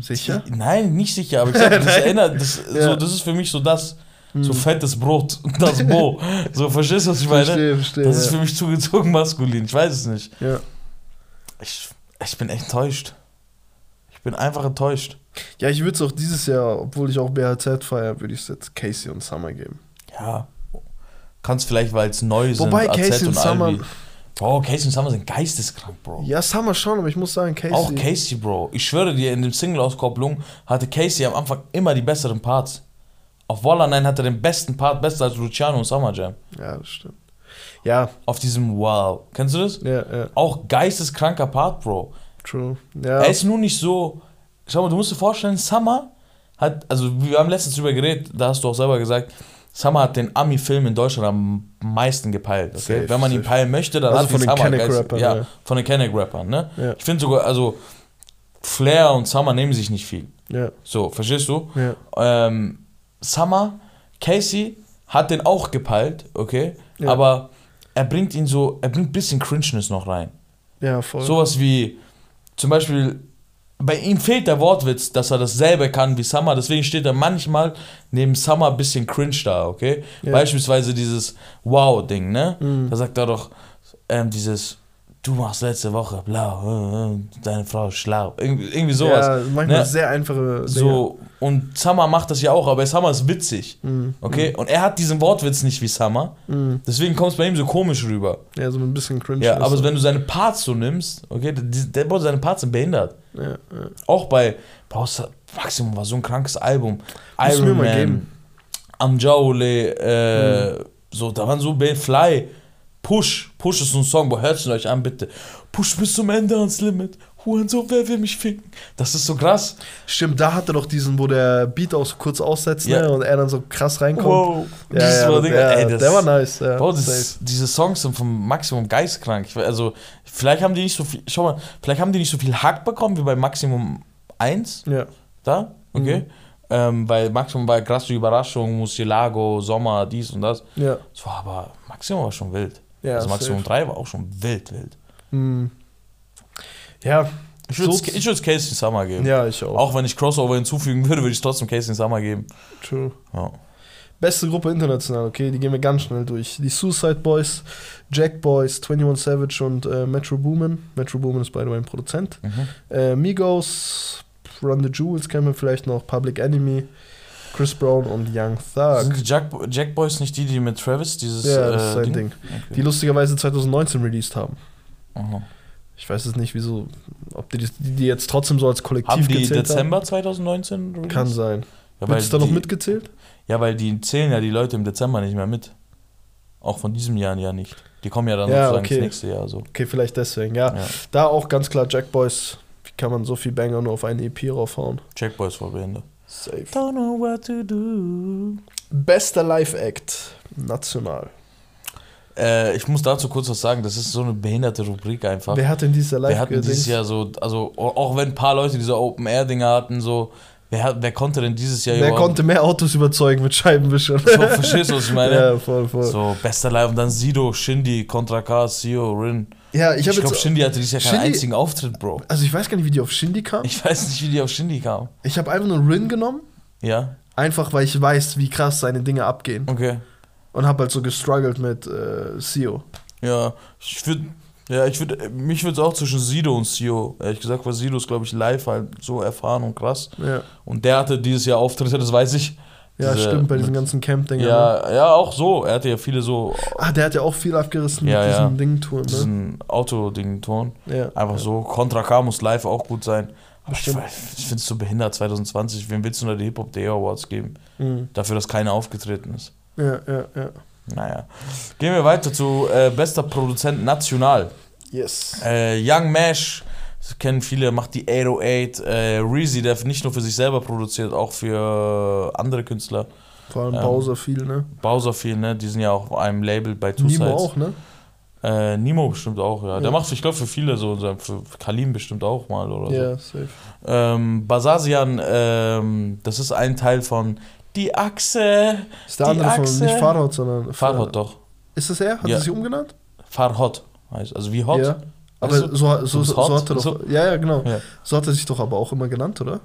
Sicher? Die, nein, nicht sicher, aber ich sag, das erinnert, das, Ja. so, das ist für mich so das, so Hm. fettes Brot, das Bo. So, verstehst du, was ich meine? Verstehe, verstehe. Das ist für mich zugezogen maskulin, ich weiß es nicht. ja. Ich, ich bin echt enttäuscht. Ich bin einfach enttäuscht. Ja, ich würde es auch dieses Jahr, obwohl ich auch BHZ feiere, würde ich es jetzt Casey und Summer geben. Ja. Kannst vielleicht, weil es neu sind, Wobei AZ Casey und Summer. Albi. Bro, Casey und Summer sind geisteskrank, Bro. Ja, Summer schon, aber ich muss sagen, Casey. Auch Casey, Bro. Ich schwöre dir, in dem Single-Auskopplung hatte Casey am Anfang immer die besseren Parts. Auf Walla 9 hat er den besten Part, besser als Luciano und Summer Jam. Ja, das stimmt. Ja, Auf diesem Wow. Kennst du das? ja, ja, Auch geisteskranker Part, Bro. true. Ja, Er ist nur nicht so. Schau mal, du musst dir vorstellen, Summer hat. Also, wir haben letztens drüber geredet, da hast du auch selber gesagt, Summer hat den Ami-Film in Deutschland am meisten gepeilt. Okay? Safe, Wenn man ihn safe. peilen möchte, dann Also hat von den Summer Kenneck-Rappern, Ja, ja. von den Kenneck-Rappern, ne? Ja. Ich finde sogar, also, Flair und Summer nehmen sich nicht viel. ja, So, verstehst du? ja, ähm, Summer, Casey hat den auch gepeilt, okay? Ja. Aber er bringt ihn so, er bringt ein bisschen Cringeness noch rein. ja, voll. Sowas wie, zum Beispiel, bei ihm fehlt der Wortwitz, dass er dasselbe kann wie Summer, deswegen steht er manchmal neben Summer ein bisschen cringe da, okay? Ja. Beispielsweise dieses Wow-Ding, ne? Mhm. Da sagt er doch, ähm, dieses, du machst letzte Woche blau, äh, äh, deine Frau ist schlau. Irgendwie, irgendwie sowas. Ja, manchmal ne? sehr einfache So, und Summer macht das ja auch, aber Summer ist witzig. Dinge. Mhm. Okay? Und er hat diesen Wortwitz nicht wie Summer. Mhm. Deswegen kommt es bei ihm so komisch rüber. Ja, so ein bisschen cringe. Ja, aber so. wenn du seine Parts so nimmst, okay, der, der seine Parts sind behindert. Ja, ja. Auch bei, du, Maximum war so ein krankes Album. Musst du mir Iron Man, geben. Amjaole, äh, so, da waren so Fly, Push, Push ist so ein Song, wo hört es euch an, bitte. Push bis zum Ende ans Limit. Hurensohn, wer will mich ficken? Das ist so krass. Stimmt, da hat er doch diesen, wo der Beat auch so kurz aussetzt Ja. ne, und er dann so krass reinkommt. Wow. Ja, ja, war der, Ding- ey, das- der war nice. Ja, Bro, das, diese Songs sind vom Maximum geistkrank. Also, vielleicht haben die nicht so viel, schau mal, vielleicht haben die nicht so viel Hack bekommen wie bei Maximum 1 ja. da, okay? Mhm. Ähm, bei Maximum war krasse Überraschung, Musilago, Sommer, dies und das. Ja, war aber, Maximum war schon wild. Ja. also Maximum safe. 3 war auch schon wild, wild. Mhm. Ja, Ich würde es Casey Summer geben. ja, ich auch. Auch wenn ich Crossover hinzufügen würde, würde ich es trotzdem Casey Summer geben. True. Ja. Beste Gruppe international, okay, die gehen wir ganz schnell durch. Die Suicide Boys, Jack Boys, 21 Savage und äh, Metro Boomin. Metro Boomin ist by the way ein Produzent. Mhm. Äh, Migos, Run the Jewels kennen wir vielleicht noch, Public Enemy, Chris Brown und Young Thug. Sind die Jack, Jack Boys nicht die, die mit Travis dieses Ja, das äh, ist sein Ding. Die lustigerweise 2019 released haben. Aha. Ich weiß jetzt nicht, wieso, ob die, die jetzt trotzdem so als Kollektiv Haben die gezählt Dezember 2019 haben. released? Kann sein. Ja, Wird es da noch mitgezählt? Ja, weil die zählen ja die Leute im Dezember nicht mehr mit. Auch von diesem Jahr ja nicht. Die kommen ja dann Ja, sozusagen okay. ins nächste Jahr so. Okay, vielleicht deswegen, ja. Ja. Da auch ganz klar Jack Boys. Wie kann man so viel Banger nur auf eine EP raufhauen? Jack Boys vor Behindert. Safe. Don't know what to do. Bester Live-Act. National. Äh, ich muss dazu kurz was sagen, das ist so eine behinderte Rubrik einfach. Wer hat denn dieser Wir hatten dieses? Jahr so, also auch wenn ein paar Leute diese Open-Air-Dinger hatten, so, wer, wer konnte denn dieses Jahr Wer konnte mehr Autos überzeugen mit Scheibenwischern? So, verstehst du, was ich meine? Ja, voll, voll. So, bester Live und dann Sido, Shindy, Contra K, Sio, Rin. Ja, ich Ich, glaube. Shindy hatte dieses Jahr keinen Shindy- einzigen Auftritt, Bro. Also, ich weiß gar nicht, wie die auf Shindy kam. Ich weiß nicht, wie die auf Shindy kam. Ich habe einfach nur Rin genommen. Ja, Einfach, weil ich weiß, wie krass seine Dinge abgehen. okay. Und habe halt so gestruggelt mit äh, Sio. Ja, ich würde, ja, ich würde, mich würde es auch zwischen Sido und Sio, ehrlich gesagt, weil Sido ist, glaube ich, live halt so erfahren und krass. Ja, Und der hatte dieses Jahr Auftritte, das weiß ich. Ja Diese- stimmt, bei diesen mit- ganzen Camp-Dingern. ne? Ja, ja, auch so. Er hatte ja viele so Ah, der hat ja auch viel abgerissen Ja, mit ja. diesen Ding-Touren, ne? diesen Auto-Ding-Ton. Ja. Einfach so. Contra K muss live auch gut sein. Aber ich, Stimmt. ich finde es so behindert 2020. Wem willst du da die Hip-Hop Day Awards geben? Mhm. Dafür, dass keiner aufgetreten ist. Ja, ja, ja. Naja. Gehen wir weiter zu äh, bester Produzent national. Yes. Äh, Young Mash, das kennen viele, macht die 808. Äh, Reezy, der nicht nur für sich selber produziert, auch für andere Künstler. Vor allem ähm, Bowser viel, ne? Bowser viel, ne? Die sind ja auch auf einem Label bei Two Nimo Sides. auch, ne? Äh, Nimo bestimmt auch, ja. Der Ja. macht, ich glaube, für viele so, für Kalim bestimmt auch mal oder so. Ja, safe. Ähm, Basasian, ähm, das ist ein Teil von Die Achse. Ist der Die andere von Achse. nicht Farhot, sondern. Farhot doch. Ist das er? Hat Ja. er sich umgenannt? Farhot heißt, also wie Hot. Ja. Aber Weißt so, so, so, so, hat er doch. so- Ja, ja, genau. Ja. So hat er sich doch aber auch immer genannt, oder?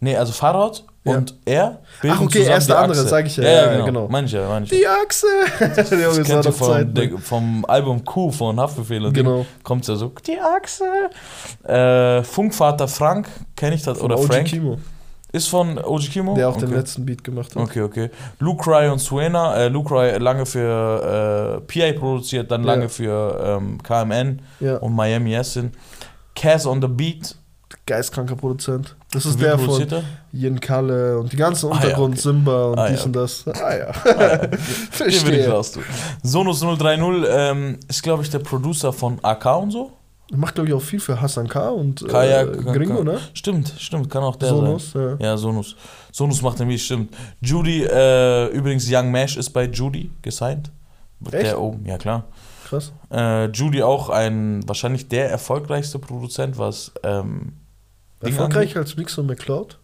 Nee, also Farhot Ja. und er bilden Ach, okay, er ist der andere, Achse. sag ich ja. Ja, Ja, genau. genau. Ich ja. Die Achse! Der Das Junge, kennt ihr vom, Zeit. ne? der, vom Album Q von Haftbefehl und Genau. kommt ja so, die Achse. Äh, Funkvater Frank, kenne ich das, Von oder OG Frank, Kimo, ist von OG Kimo? der auch okay. den letzten Beat gemacht hat. Okay, okay. Luke Ry und Suena. Äh, Luke Ry lange für äh, PA produziert, dann Ja. lange für ähm, KMN Ja. und Miami Yassin. Cass on the Beat. geistkranker Produzent. Das ist Wie der von? Jen Kalle und die ganzen Ah, ja, Untergrund, okay. Simba und Ah, dies ja, und das. Ah ja. Den will ich Verstehe. raus, du. Sonus 030 ähm, ist, glaube ich, der Producer von AK und so. Macht, glaube ich, auch viel für Hassan K. und Kaya, äh, Gringo, ne? Stimmt, stimmt, kann auch der Sonus, sein. ja. Ja, Sonus. Sonus macht nämlich, stimmt. Judy, äh, übrigens, Young Mash ist bei Judy gesigned. Echt? Der oben, ja klar. Krass. Äh, Judy auch ein, wahrscheinlich der erfolgreichste Produzent, was ähm, Erfolgreich als Mix und McCloud.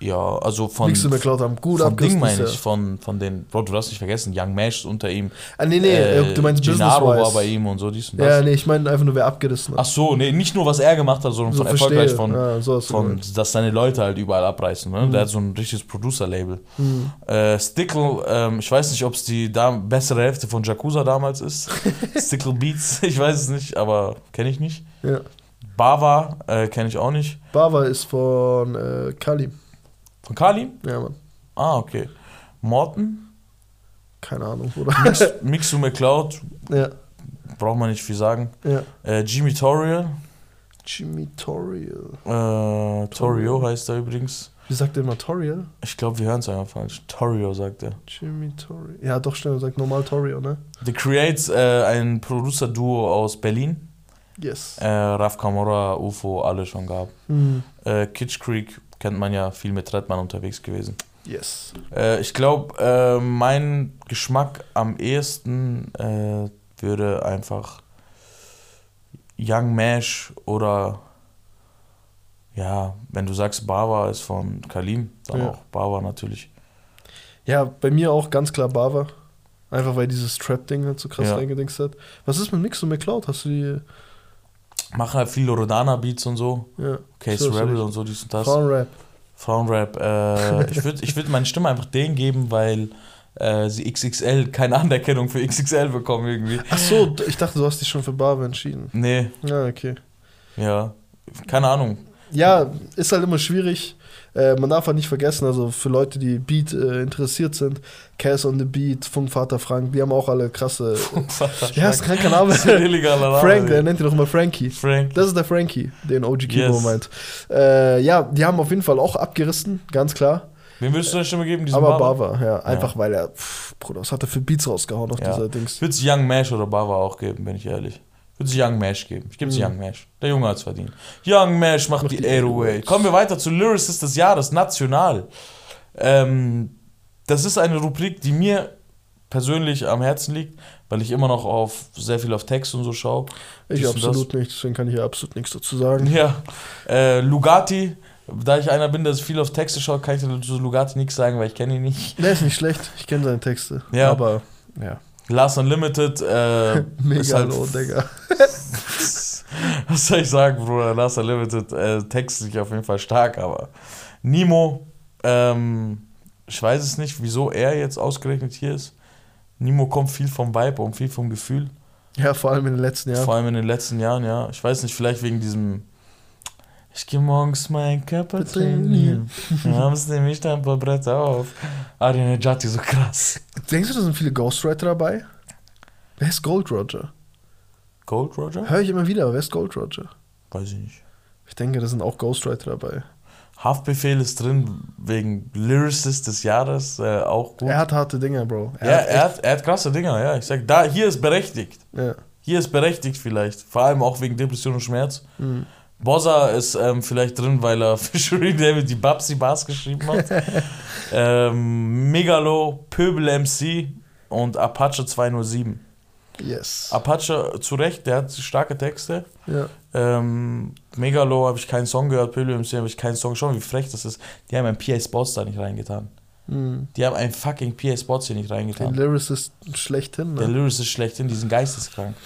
Ja, also von, und McCloud haben gut von. Ding meine ich, von, von den, Bro, du darfst nicht vergessen, Young Mash ist unter ihm. Ah, nee, nee, äh, du meinst Gennaro war bei ihm und so, dies und das. Ja, nee, ich meine einfach nur, wer abgerissen Ach hat. so, nee, nicht nur was er gemacht hat, sondern So, von erfolgreich verstehe. von, Ja, so von dass seine Leute halt überall abreißen. Ne? Mhm. Der hat so ein richtiges Producer-Label. Hm. Äh, Stickle, ähm, ich weiß nicht, ob es die Dam bessere Hälfte von Jakuza damals ist. Stickle Beats, ich weiß es nicht, aber kenne ich nicht. Ja. Bava äh, kenne ich auch nicht. Bava ist von äh, Kali. Von Kali? Ja, Mann. Ah, okay. Morton, Keine Ahnung, oder? Mix, Mixu McCloud, ja, braucht man nicht viel sagen. ja. Äh, Jimmy Toriel, Jimmy Toriel. äh, Torio heißt er übrigens. Wie sagt der immer Toriel? Ich glaube, wir hören es einfach falsch. Torio sagt er. Jimmy Toriel. Ja, doch, schnell, sagt normal Torio, ne? The Creates, äh, ein Producer-Duo aus Berlin. Yes. Äh, Raf Kamora, UFO, alle schon gab. Hm. Äh, Kitsch Creek kennt man ja viel mit Redman unterwegs gewesen. Yes. Äh, ich glaube, äh, mein Geschmack am ehesten äh, würde einfach Young Mash oder ja, wenn du sagst Bava ist von Kalim, dann Ja. auch Bava natürlich. Ja, bei mir auch ganz klar Bava. Einfach weil dieses Trap-Ding halt so krass Ja. reingedingst hat. Was ist mit Mix und McCloud? Hast du die. Machen halt viel Loredana-Beats und so, Ja. Case So, so Rebel nicht. und so, dies und das. Frauenrap. Frauenrap. Äh, ich würde ich würd meine Stimme einfach denen geben, weil äh, sie XXL keine Anerkennung für XXL bekommen irgendwie. Ach so, ich dachte, du hast dich schon für Bava entschieden. Nee, Ja, okay. ja. Keine Ahnung. Ja, ist halt immer schwierig. Äh, man darf halt nicht vergessen, also für Leute, die Beat äh, interessiert sind, Cass on the Beat, Funkvater Frank, die haben auch alle krasse. ja, ist ein kranker Name. Ist ein illegaler Name. Frank, der nennt ihn doch immer Frankie. Frank. Das ist der Frankie, den OG Kibo Yes. meint. Äh, ja, die haben auf jeden Fall auch abgerissen, ganz klar. Wem würdest du deine Stimme geben? Aber Bava? Ja, einfach weil er, pff, Bruder, was hat er für Beats rausgehauen auf Ja. dieser Dings? würde es Young Mash oder Bava auch geben, bin ich ehrlich. Ich würde es Young Mash geben. Ich gebe es Mhm. Young Mash. Der Junge hat es verdient. Young Mash macht Macht die die Airway. Kommen wir weiter zu Lyricist des Jahres, national. Ähm, das ist eine Rubrik, die mir persönlich am Herzen liegt, weil ich immer noch auf sehr viel auf Text und so schaue. Ich Dies absolut nicht, deswegen kann ich hier absolut nichts dazu sagen. Ja, äh, Lugatti, da ich einer bin, der viel auf Texte schaut, kann ich zu Lugatti nichts sagen, weil ich kenne ihn nicht. Der ist nicht schlecht, ich kenne seine Texte. Ja. Aber, ja. Last Unlimited, äh, Mega ist halt, low, Digga. was soll ich sagen, Bruder, Last Unlimited, äh, textlich auf jeden Fall stark, aber Nimo, ähm, ich weiß es nicht, wieso er jetzt ausgerechnet hier ist. Nimo kommt viel vom Vibe und viel vom Gefühl. Ja, vor allem in den letzten Jahren. Vor allem in den letzten Jahren, ja. Ich weiß nicht, vielleicht wegen diesem. Ich gehe morgens meinen Körper trainieren. Abends nehme ich dann ein paar Bretter auf. Ariane Jati, so krass. Denkst du, da sind viele Ghostwriter dabei? Wer ist Gold Roger? Gold Roger? Höre ich immer wieder, aber wer ist Gold Roger? Weiß ich nicht. Ich denke, da sind auch Ghostwriter dabei. Haftbefehl ist drin wegen Lyricist des Jahres, äh, auch gut. Er hat harte Dinger, Bro. ja, er hat, er hat krasse Dinger, ja. Ich sag, da, hier ist berechtigt. Ja. Hier ist berechtigt vielleicht. Vor allem auch wegen Depression und Schmerz. Mhm. Bossa ist ähm, vielleicht drin, weil er für Shuri David die Babsi Bars geschrieben hat. ähm, Megalo, Pöbel MC und Apache 207. Yes. Apache zu Recht, der hat starke Texte. Ja. Ähm, Megalo habe ich keinen Song gehört, Pöbel MC habe ich keinen Song. Schau, wie frech das ist. Die haben ein PA Sports da nicht reingetan. Mhm. Die haben ein fucking PA Sports hier nicht reingetan. Lyricist schlechthin, Der ne? Lyrics ist schlechthin, die sind geisteskrank.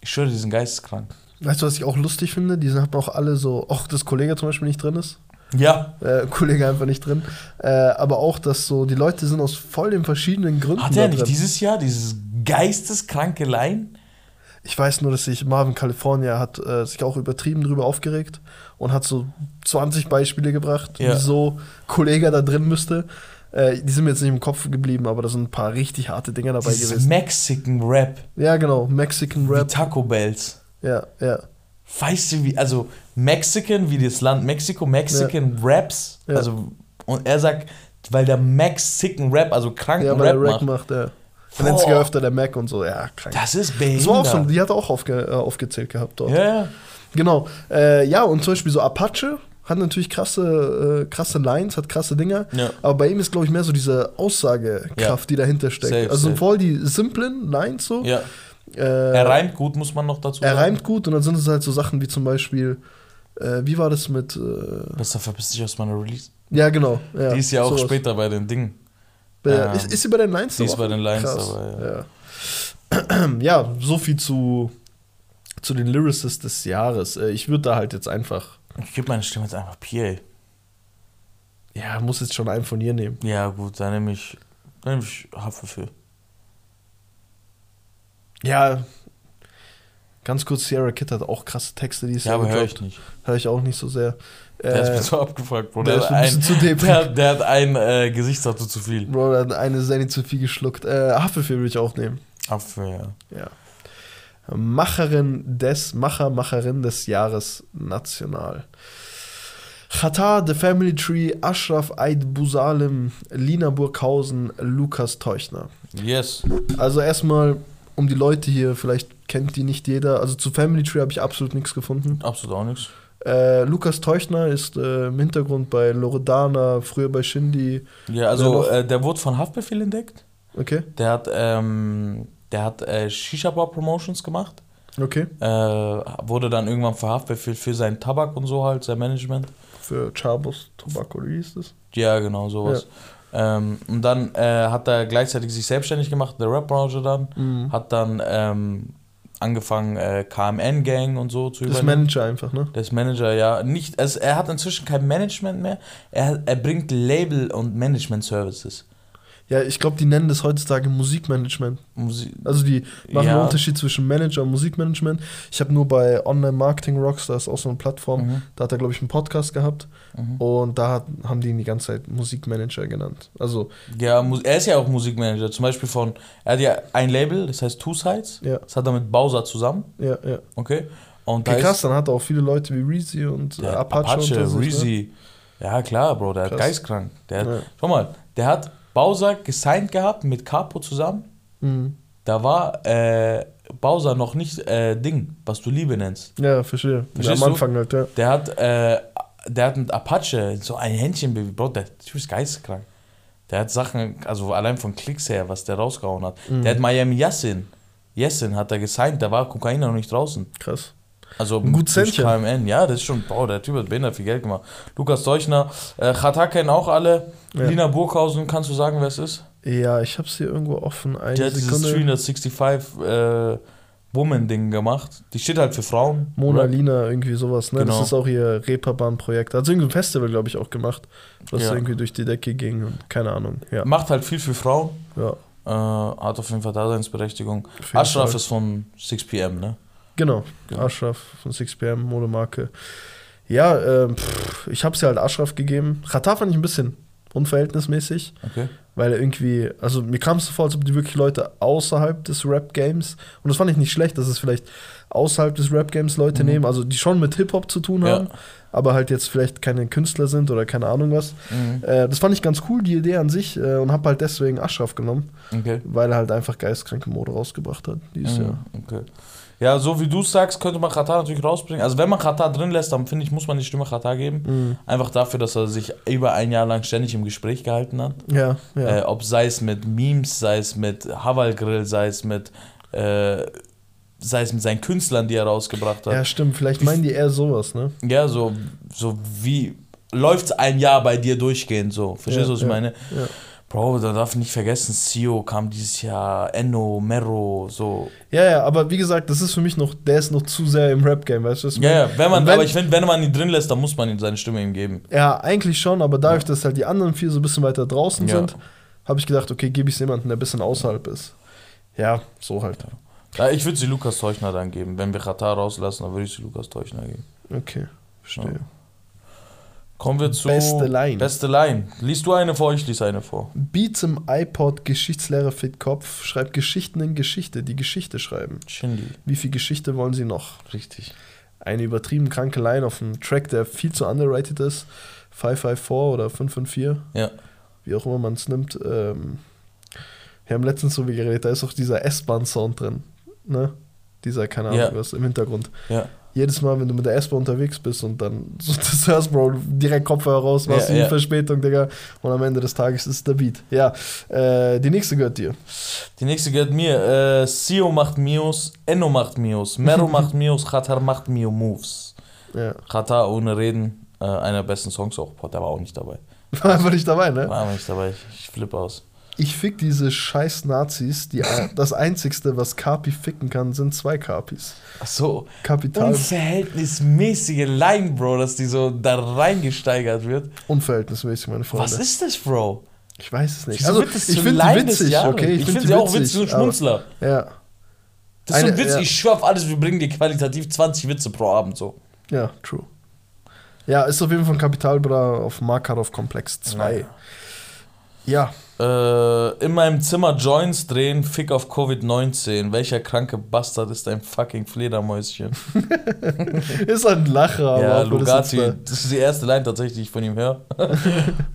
Ich schwöre, die sind geisteskrank. Weißt du, was ich auch lustig finde? Die haben auch alle so, auch das Kollege zum Beispiel nicht drin ist. Ja. Äh, Kollege einfach nicht drin. Äh, aber auch, dass so, die Leute sind aus voll den verschiedenen Gründen Hat er nicht drin. dieses Jahr dieses geisteskranke Line? Ich weiß nur, dass sich Marvin California hat äh, sich auch übertrieben drüber aufgeregt und hat so 20 Beispiele gebracht, Ja. wieso Kollege da drin müsste. Äh, die sind mir jetzt nicht im Kopf geblieben, aber da sind ein paar richtig harte Dinger dabei Dieses gewesen. Mexican Rap. Ja, genau. Mexican Rap. Taco Bells. Ja, ja. weißt du wie, also Mexican, wie das Land Mexiko, Mexican Raps, Ja. also, und er sagt, weil der Mexican Rap, also kranken Ja, weil Rap er Rack macht, macht, ja. Er nennt sich ja öfter der Mac und so, ja, krank. das ist behindert. so, die hat er auch aufge, äh, aufgezählt gehabt dort. ja, ja. Genau. Äh, ja, und zum Beispiel so Apache hat natürlich krasse, äh, krasse Lines, hat krasse Dinger. Ja. Aber bei ihm ist, glaube ich, mehr so diese Aussagekraft, Ja. die dahinter steckt. Safe, also safe. voll die simplen Lines so. ja. Äh, Er reimt gut, muss man noch dazu er sagen. reimt gut und dann sind es halt so Sachen wie zum Beispiel, äh, wie war das mit, äh, Besser verpiss dich aus meiner Release. ja genau. Ja, die ist ja auch sowas. später bei den Dingen. Ähm, ist, ist sie bei den Lines die ist dabei? bei den Lines Krass. dabei, Ja. ja, so viel zu, zu den Lyricists des Jahres. Äh, Ich würde da halt jetzt einfach, Ich gebe meine Stimme jetzt einfach PA. ja, muss jetzt schon einen von ihr nehmen. Ja, gut, dann nehme ich, dann nehme ich Haferfül. Ja, ganz kurz, Sierra Kid hat auch krasse Texte, die ist Ja, aber höre ich nicht. Hör ich auch nicht so sehr. Der ist Äh, mir so abgefuckt, Bro. der Der, ist ein bisschen ein, zu deprig. der, der hat ein äh, Gesichtstattoo zu viel. Bro, der hat eine Senni zu viel geschluckt. Äh, Haferfilm würde ich auch nehmen. Apfel, ja. Ja. Macherin des, Macher, Macherin des Jahres national. Chata, The Family Tree, Ashraf Eid Busalim, Lina Burghausen, Lukas Teuchner. Yes. Also erstmal, um die Leute hier, vielleicht kennt die nicht jeder. Also zu Family Tree habe ich absolut nichts gefunden. Absolut auch nichts. Äh, Lukas Teuchner ist äh, im Hintergrund bei Loredana, früher bei Shindy. Ja, also noch? äh, der wurde von Haftbefehl entdeckt. Okay, Der hat, ähm, der hat äh, Shisha Bar Promotions gemacht. okay. Äh, wurde dann irgendwann für Haftbefehl für seinen Tabak und so halt, sein Management. Für Chabos Tobacco, wie hieß das? Ja, genau, sowas. Ähm, und dann äh, hat er gleichzeitig sich selbstständig gemacht, der Rap-Branche dann. Mhm. Hat dann ähm, angefangen, äh, KMN-Gang und so zu Das übernehmen. Manager einfach, ne? Das Manager, ja. Nicht, also er hat inzwischen kein Management mehr. Er, er bringt Label- und Management-Services. Ja, ich glaube, die nennen das heutzutage Musikmanagement. Musik Also die machen Ja. einen Unterschied zwischen Manager und Musikmanagement. Ich habe nur bei Online Marketing Rocks, da ist auch so eine Plattform, Mhm. da hat er, glaube ich, einen Podcast gehabt. Mhm. Und da hat, haben die ihn die ganze Zeit Musikmanager genannt. Also, Ja, er ist ja auch Musikmanager. Zum Beispiel von, er hat ja ein Label, das heißt Two Sides. ja, Das hat er mit Bowser zusammen, ja, ja. okay? Und da Okay, krass, ist dann hat er auch viele Leute wie Reezy und Apache, Apache, ne? Reezy. Ja, klar, Bro, der hat Krass. geistkrank. Der hat, Ja. Schau mal, der hat Bowser gesigned gehabt mit Capo zusammen. Mhm. Da war äh, Bowser noch nicht äh, Ding, was du Liebe nennst. Ja, verstehe. Verstehst Am du? Anfang halt, ja. Der hat, äh, der hat mit Apache so ein Händchenbaby, Bro, der Typ ist geisteskrank. Der hat Sachen, also allein von Klicks her, was der rausgehauen hat. Mhm. Der hat Miami Yassin. Yassin hat er gesigned, da war Kokain noch nicht draußen. Krass. Also Ein gutes durch. KMN, ja, das ist schon, boah, der Typ hat behindert viel Geld gemacht. Lukas Deuchner, äh, Chata kennen auch alle. Ja. Lina Burghausen, kannst du sagen, wer es ist? Ja, ich hab's hier irgendwo offen. Eine Die hat dieses Sekunde. 365 äh, Woman-Ding gemacht. Die steht halt für Frauen. Mona Rap. Lina, irgendwie sowas, ne? Genau. Das ist auch ihr Reeperbahn-Projekt. Hat irgendein Festival, glaube ich, auch gemacht, was Ja. irgendwie durch die Decke ging und keine Ahnung. Ja, Macht halt viel für Frauen. ja. Äh, hat auf jeden Fall Daseinsberechtigung. Ashraf Fall. ist von 6pm, ne? Genau, Genau. Ashraf von 6pm, Modemarke. Ja, ähm, pff, ich hab's ja halt Ashraf gegeben. Khatar fand ich ein bisschen unverhältnismäßig, Okay. weil er irgendwie, also mir kam es so vor, als ob die wirklich Leute außerhalb des Rap-Games, und das fand ich nicht schlecht, dass es vielleicht außerhalb des Rap-Games Leute Mhm. nehmen, also die schon mit Hip-Hop zu tun Ja. haben, aber halt jetzt vielleicht keine Künstler sind oder keine Ahnung was. Mhm. Äh, das fand ich ganz cool, die Idee an sich, äh, und hab halt deswegen Ashraf genommen, Okay. weil er halt einfach geistkranke Mode rausgebracht hat dieses Mhm. Jahr. okay. Ja, so wie du sagst, könnte man Katar natürlich rausbringen. Also wenn man Katar drin lässt, dann finde ich, muss man die Stimme Katar geben. Mhm. Einfach dafür, dass er sich über ein Jahr lang ständig im Gespräch gehalten hat. Ja, ja. Äh, ob sei es mit Memes, sei es mit Haval Grill, sei es mit äh, sei es mit seinen Künstlern, die er rausgebracht hat. Ja, stimmt. Vielleicht meinen die eher sowas, ne? Ja, so, so wie läuft's ein Jahr bei dir durchgehend so. Verstehst du, Ja, was ich ja, meine? ja. Bro, da darf nicht vergessen, Sio kam dieses Jahr, Enno, Mero, so. Ja, ja, aber wie gesagt, das ist für mich noch, der ist noch zu sehr im Rap-Game, weißt du? ich Ja, ja, wenn man, wenn- aber ich finde, wenn man ihn drin lässt, dann muss man ihm seine Stimme ihm geben. Ja, eigentlich schon, aber dadurch, dass halt die anderen vier so ein bisschen weiter draußen Ja. sind, habe ich gedacht, okay, gebe ich es jemandem, der ein bisschen außerhalb ist. Ja, so halt. Ja, ich würde sie Lukas Teuchner dann geben. Wenn wir Katar rauslassen, dann würde ich sie Lukas Teuchner geben. Okay, verstehe. Kommen wir zu. Beste Line. Beste Line. Liest du eine vor, ich lese eine vor. Beats im iPod, Geschichtslehrer fit Kopf, schreibt Geschichten in Geschichte, die Geschichte schreiben. Shindy. Wie viel Geschichte wollen Sie noch? Richtig. eine übertrieben kranke Line auf einem Track, der viel zu underrated ist. 554 oder 554, Ja. wie auch immer man es nimmt. Ähm, wir haben letztens so wie geredet, da ist auch dieser S-Bahn-Sound drin. Ne? Dieser, keine Ahnung, Ja. was im Hintergrund. Ja. Jedes Mal, wenn du mit der S-Bahn unterwegs bist und dann so das hörst, Bro, direkt Kopfhörer raus, was Ja, die ja. Verspätung, Digga. Und am Ende des Tages ist der Beat. Ja, äh, die nächste gehört dir. Die nächste gehört mir. Äh, Sio macht Mios, Enno macht Mios, Mero macht Mios, Qatar macht Mio Moves. Ja. Qatar ohne Reden, äh, einer der besten Songs auch. Boah, der war auch nicht dabei. War einfach nicht dabei, ne? War aber nicht dabei. Ich, ich flippe aus. Ich fick diese scheiß Nazis, die das einzigste, was Kapi ficken kann, sind zwei Kapis. Ach so. Kapital Unverhältnismäßige Line, Bro, dass die so da reingesteigert wird. unverhältnismäßig, meine Freunde. Was ist das, Bro? Ich weiß es nicht. Wieso Also, ich finde die witzig, okay? Ich, find finde die sie auch witzig und aber- Schmunzler. Ja, Das ist so ein Eine- Witz, ja. ich schwör auf alles, wir bringen dir qualitativ 20 Witze pro Abend so. ja, true. Ja, ist auf jeden Fall ein Kapitalbra auf Makarov Komplex 2. Ja, Äh, in meinem Zimmer Joints drehen, Fick auf Covid-19. Welcher kranke Bastard ist ein fucking Fledermäuschen? ist ein Lacher, aber ja, auch wenn das das ist die erste Line tatsächlich, die ich von ihm höre.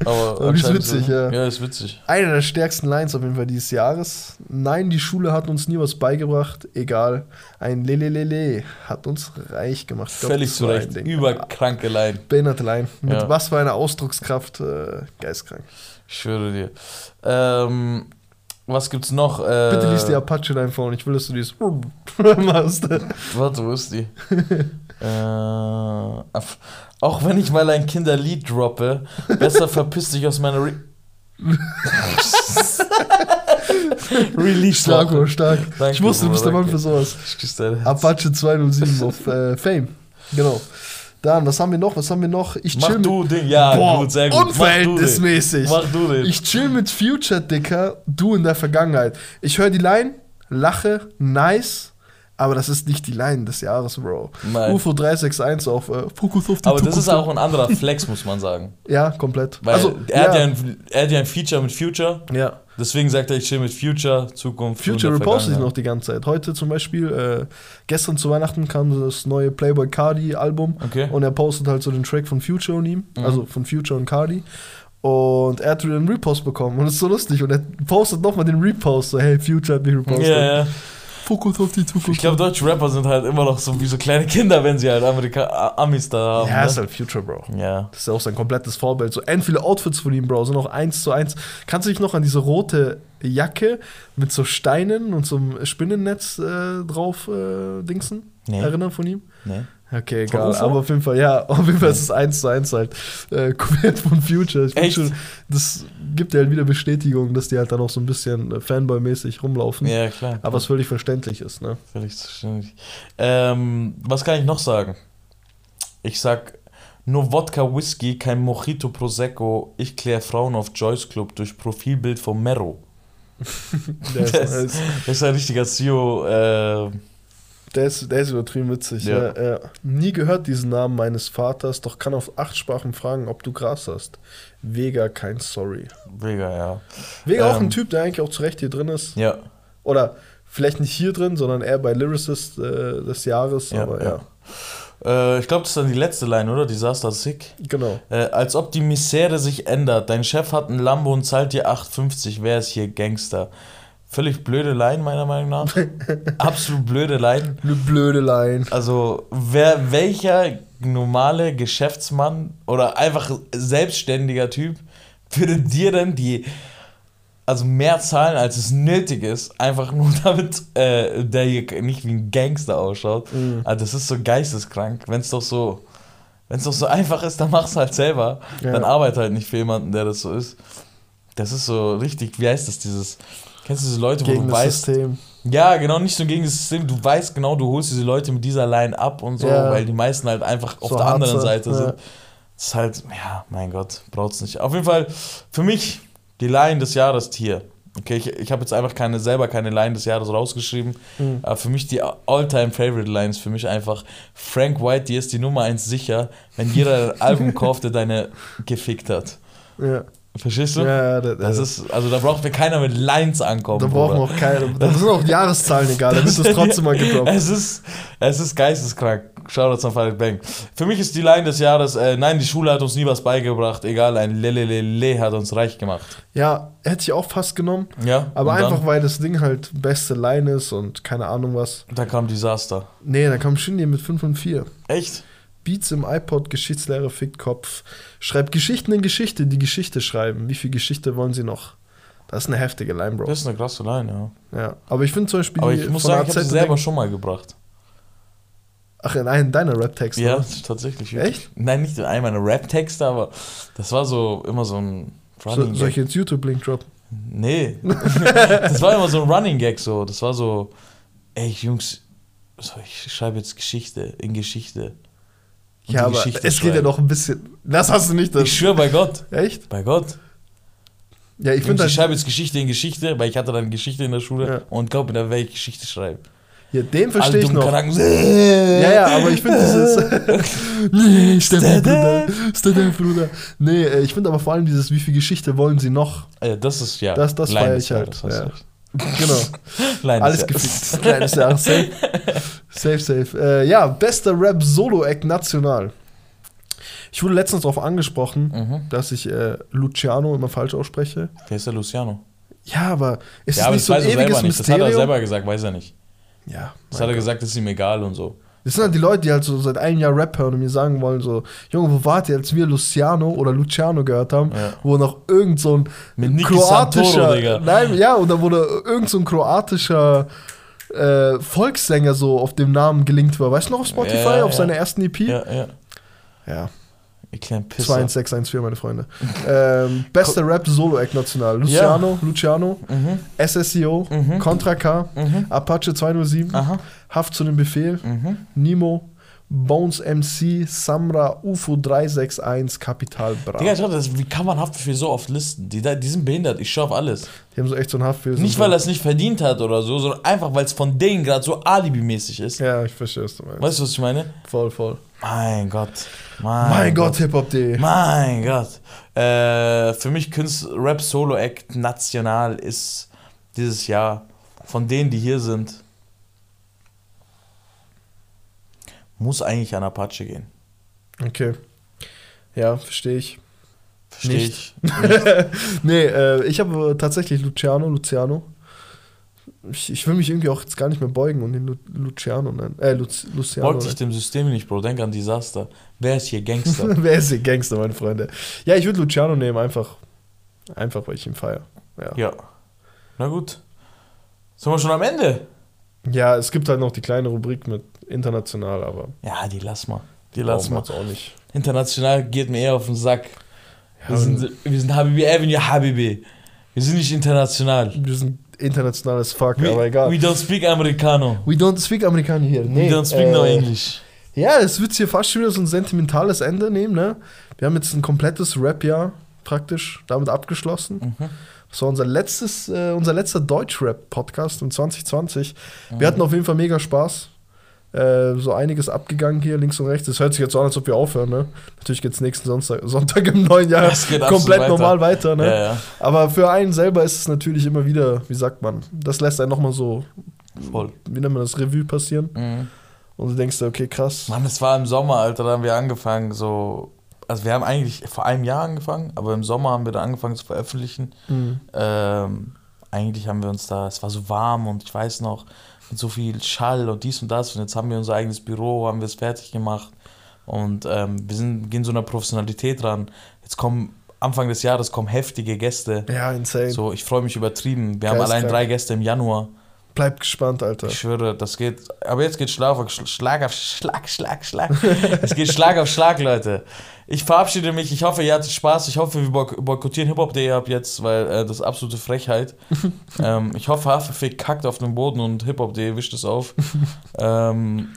aber Aber ist witzig, so. ja. Ja, ist witzig. Eine der stärksten Lines auf jeden Fall dieses Jahres. Nein, die Schule hat uns nie was beigebracht. Egal. Ein Lelelele hat uns reich gemacht. Glaub, Völlig zu Recht. Überkranke Line. Behinderte Line. Mit Ja. was für einer Ausdruckskraft. Äh, geistkrank. Ich schwöre dir. Ähm, was gibt's noch? Äh, Bitte lies die Apache-Line vor und ich will, dass du dies machst. Warte, wo ist die? äh, auch wenn ich mal ein Kinderlied droppe, besser verpiss dich aus meiner Re Release Stark, stark. Danke, ich wusste, du bist der Mann für sowas. Dein. Apache 207 auf äh, Fame. Genau. Dann, was haben wir noch? Was haben wir noch? Ich Mach chill mit. du den. Ja, Boah, gut, sehr gut. Mach unverhältnismäßig. Mach du den. Ich chill mit Future, Dicker, du in der Vergangenheit. Ich höre die Line, lache, nice, aber das ist nicht die Line des Jahres, Bro. Nein. UFO 361 auf äh, Fokus auf die Aber das Zukunft. ist auch ein anderer Flex, muss man sagen. Ja, komplett. Weil also, er, Hat ja ja, ein, er hat ja ein Feature mit Future. ja. Deswegen sagt er, ich chill mit Future, Zukunft. Future repostet Vergangenheit. noch die ganze Zeit. Heute zum Beispiel, äh, gestern zu Weihnachten kam das neue Playboy Cardi Album Okay. und er postet halt so den Track von Future und ihm, Mhm. also von Future und Cardi. Und er hat wieder einen Repost bekommen und das ist so lustig. Und er postet nochmal den Repost, so hey, Future hat mich repostet. Ja, ja. Fokus auf die Zukunft. Ich glaube, deutsche Rapper sind halt immer noch so wie so kleine Kinder, wenn sie halt Amerika Amis da haben. ja, ist ne? halt Future, Bro. ja. Das ist ja auch sein komplettes Vorbild. So end viele Outfits von ihm, Bro, sind auch eins zu eins. Kannst du dich noch an diese rote Jacke mit so Steinen und so einem Spinnennetz äh, drauf äh, dingsen Nee. erinnern von ihm? Nee. Okay, egal. Aber auf jeden Fall, ja, auf jeden Fall ist es eins zu eins halt äh, von Future. Ich Echt? Schon, das gibt dir halt wieder Bestätigung, dass die halt dann auch so ein bisschen äh, Fanboy-mäßig rumlaufen. Ja, klar. Aber es völlig verständlich ist, ne? Völlig verständlich. Ähm, was kann ich noch sagen? Ich sag nur Wodka Whisky, kein Mojito Prosecco. Ich kläre Frauen auf Joyce Club durch Profilbild von Mero. Das- der ist, Das ist ein richtiger CEO. Äh, der ist, der ist übertrieben witzig. Ja. Ja. Ja, Nie gehört diesen Namen meines Vaters, doch kann auf acht Sprachen fragen, ob du Gras hast. Vega, kein Sorry. Vega, ja. Vega auch Ähm. ein Typ, der eigentlich auch zu Recht hier drin ist. Ja, Oder vielleicht nicht hier drin, sondern eher bei Lyricist äh, des Jahres. Ja, aber ja. ja, äh, ich glaube, das ist dann die letzte Line, oder? Disaster Sick. genau. Äh, als ob die Misere sich ändert. Dein Chef hat ein Lambo und zahlt dir 8,50. Wer ist hier Gangster? Völlig blöde Line, meiner Meinung nach. Absolut blöde. Eine blöde Line. Also, wer, welcher normale Geschäftsmann oder einfach selbstständiger Typ würde dir denn die, also mehr zahlen, als es nötig ist, einfach nur damit äh, der hier nicht wie ein Gangster ausschaut? Mhm. Also, das ist so geisteskrank. Wenn es doch so, wenn es doch so einfach ist, dann mach's halt selber. Ja. Dann arbeite halt nicht für jemanden, der das so ist. Das ist so richtig, wie heißt das, dieses, kennst du diese Leute, wo Gegen du das weißt, System. ja, genau, nicht so gegen das System. Du weißt genau, du holst diese Leute mit dieser Line ab und so, Ja. weil die meisten halt einfach auf So der anderen harte, Seite ja. sind. Das ist halt, ja, mein Gott, braucht's nicht. Auf jeden Fall, für mich, die Line des Jahres Tier. Okay, ich, ich habe jetzt einfach keine, selber keine Line des Jahres rausgeschrieben. Mhm. Aber für mich die All-Time-Favorite Lines, für mich einfach Frank White, die ist die Nummer eins sicher, wenn jeder ein Album kauft, der deine gefickt hat. Ja. Verstehst du? Ja, da, Das ist, also da braucht mir keiner mit Lines ankommen. da brauchen wir auch keine. Da sind auch Jahreszahlen egal, da wird das trotzdem mal gedroppt. Es ist, es ist geisteskrank. Shoutouts an Farid Bang. Für mich ist die Line des Jahres, äh, nein, die Schule hat uns nie was beigebracht, egal, ein Lelelele hat uns reich gemacht. Ja, hätte ich auch fast genommen. Ja, Aber und dann- einfach, weil das Ding halt beste Line ist und keine Ahnung was. Da kam Desaster. Nee, da kam Shindy mit 5 und 4. Echt? Beats im iPod, Geschichtslehre, fickt Kopf. Schreibt Geschichten in Geschichte, die Geschichte schreiben. Wie viel Geschichte wollen sie noch? Das ist eine heftige Line, Bro. Das ist eine krasse Line, ja. Ja. Aber ich finde zum Beispiel Aber ich muss sagen, ich habe sie selber schon mal gebracht. Ach, in einem deiner Rap-Texte. Ja, oder? tatsächlich. Echt? Nein, nicht in einem meiner Rap-Texte, aber das war so immer so ein So, Running soll ich jetzt YouTube-Link droppen? Nee. das war immer so ein Running Gag so. Das war so, ey Jungs, so, ich schreibe jetzt Geschichte in Geschichte. Und Ja, aber Geschichte es geht ja schreiben. noch ein bisschen. Das hast du nicht. Das. Ich schwöre bei Gott. Echt? Bei Gott. Ja, ich finde ich schreibe jetzt Geschichte in Geschichte, weil ich hatte dann Geschichte in der Schule Ja. und glaub mir, da werde ich Geschichte schreiben. Ja, den verstehe ich noch. Kanaken, Ja, ja, aber ich finde dieses. nee, Stefan, Bruder. Stefan, Bruder. Nee, äh, ich finde aber vor allem dieses, wie viel Geschichte wollen sie noch? Äh, das ist ja. Das- das Line feier des ich halt, hast ja. Genau. Line Alles gefickt. Kleines Jahr. Safe. Safe, safe. Äh, ja, bester Rap-Solo-Act national. Ich wurde letztens darauf angesprochen, Mhm. dass ich äh, Luciano immer falsch ausspreche. Wer ist der Luciano? Ja, aber ist ja, aber nicht das so ein weiß er ewiges selber nicht. Das hat er Mysterium? selber gesagt, weiß er nicht. ja, Das hat er Gott. gesagt, das ist ihm egal und so. Das sind halt die Leute, die halt so seit einem Jahr Rap hören und mir sagen wollen, so, Junge, wo wart ihr, als wir Luciano oder Luciano gehört haben, Ja. wo noch irgend so ein Mit kroatischer, Santoro, nein, ja, und da wurde irgend so ein kroatischer äh, Volkssänger so auf dem Namen gelinkt war. Weißt du noch auf Spotify, Ja, auf ja. seiner ersten EP? Ja, ja. ja Ihr kleinen Pisser. 21614, meine Freunde. ähm, bester Rap-Solo-Act national. Luciano, Luciano, Mhm. SSEO, Mhm. Contra K, Mhm. Apache 207, Aha. Haft zu dem Befehl, Mhm. Nemo, Bones MC, Samra, UFO 361, Kapital Bra. Digga, schau, das, wie kann man Haftbefehl so oft listen? Die, die sind behindert, ich schau auf alles. Die haben so echt so ein Haftbefehl. Nicht, weil er es nicht verdient hat oder so, sondern einfach, weil es von denen gerade so alibimäßig ist. Ja, ich verstehe, was du meinst. Weißt du, was ich meine? Voll, voll. Mein Gott. Mein, Mein Gott, Hip-Hop.de. Mein Gott. Äh, für mich Künst Rap Solo Act national ist dieses Jahr von denen, die hier sind, muss eigentlich an Apache gehen. Okay. Ja, verstehe ich. Verstehe ich. Nee, äh, ich habe tatsächlich Luciano, Luciano. Ich, ich will mich irgendwie auch jetzt gar nicht mehr beugen und den Lu Luciano nennen. Äh, Lu Luciano. Folgt sich dem System nicht, Bro. Denk an Desaster. Wer ist hier Gangster? Wer ist hier Gangster, meine Freunde? Ja, ich würde Luciano nehmen, einfach. Einfach, weil ich ihn feiere. Ja. ja. Na gut. Sind wir schon am Ende? ja, es gibt halt noch die kleine Rubrik mit international, aber Ja, die lass mal. Die lass wir mal. auch nicht. International geht mir eher auf den Sack. Wir Ja, sind, wir sind Habibi Avenue Habibi. Wir sind nicht international. Wir sind internationales Fuck, We, aber egal. we don't speak Americano. We don't speak Amerikaner hier. Nee, we don't speak no äh, English. Ja, es wird hier fast schon wieder so ein sentimentales Ende nehmen, ne? Wir haben jetzt ein komplettes Rap-Jahr praktisch damit abgeschlossen. Mhm. Das war unser letztes, äh, unser letzter Deutsch-Rap-Podcast in 2020. Wir hatten auf jeden Fall mega Spaß. Äh, so einiges abgegangen hier, links und rechts. Es hört sich jetzt so an, als ob wir aufhören, ne? Natürlich geht es nächsten Sonntag, Sonntag im neuen Jahr komplett weiter. normal weiter, ne? Ja, ja. Aber für einen selber ist es natürlich immer wieder, wie sagt man, das lässt einen nochmal so, Voll. wie nennt man das, Revue passieren. Mhm. Und du denkst dir, okay, krass. Mann, es war im Sommer, Alter, da haben wir angefangen, so. Also, wir haben eigentlich vor einem Jahr angefangen, aber im Sommer haben wir da angefangen zu veröffentlichen. Mhm. Ähm, eigentlich haben wir uns da, es war so warm und ich weiß noch, mit so viel Schall und dies und das. Und jetzt haben wir unser eigenes Büro, haben wir es fertig gemacht. Und ähm, wir sind, gehen so einer Professionalität ran. Jetzt kommen, Anfang des Jahres kommen heftige Gäste. Ja, insane. So, ich freue mich übertrieben. Wir haben allein drei Gäste im Januar. Bleib gespannt, Alter. Ich schwöre, das geht. Aber jetzt geht Schlag auf Schlag auf Schlag, Schlag, Schlag. es geht Schlag auf Schlag, Leute. Ich verabschiede mich. Ich hoffe, ihr hattet Spaß. Ich hoffe, wir boy- boykottieren Hip-Hop.de ab jetzt, weil äh, das ist absolute Frechheit. ähm, ich hoffe, Haferfick kackt auf den Boden und Hip-Hop.de wischt es auf. ähm,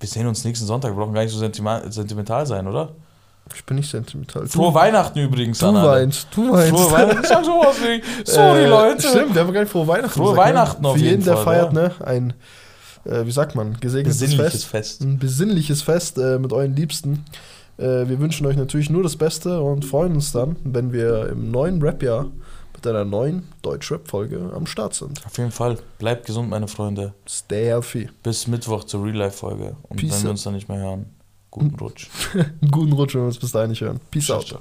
wir sehen uns nächsten Sonntag. Wir brauchen gar nicht so sentimental sein, oder? Ich bin nicht sentimental. Frohe Weihnachten übrigens, du Anna. Du weinst, du weinst. Frohe Weihnachten, ich hab sowas nicht. Äh, Sorry, äh, Leute. Stimmt, wir haben gar nicht frohe Weihnachten Frohe gesagt, ne? Weihnachten ne? auf. Für jeden, der Fall, feiert, ja. ne, ein, äh, wie sagt man, gesegnetes besinnliches Fest. Fest. Ein besinnliches Fest äh, mit euren Liebsten. Äh, wir wünschen euch natürlich nur das Beste und freuen uns dann, wenn wir im neuen Rap-Jahr mit einer neuen Deutschrap-Folge am Start sind. Auf jeden Fall. Bleibt gesund, meine Freunde. Stay healthy. Bis Mittwoch zur Real-Life-Folge. Und Peace wenn wir uns dann nicht mehr hören. Guten Rutsch. Guten Rutsch, wenn wir uns bis dahin nicht hören. Peace ciao, out. Ciao.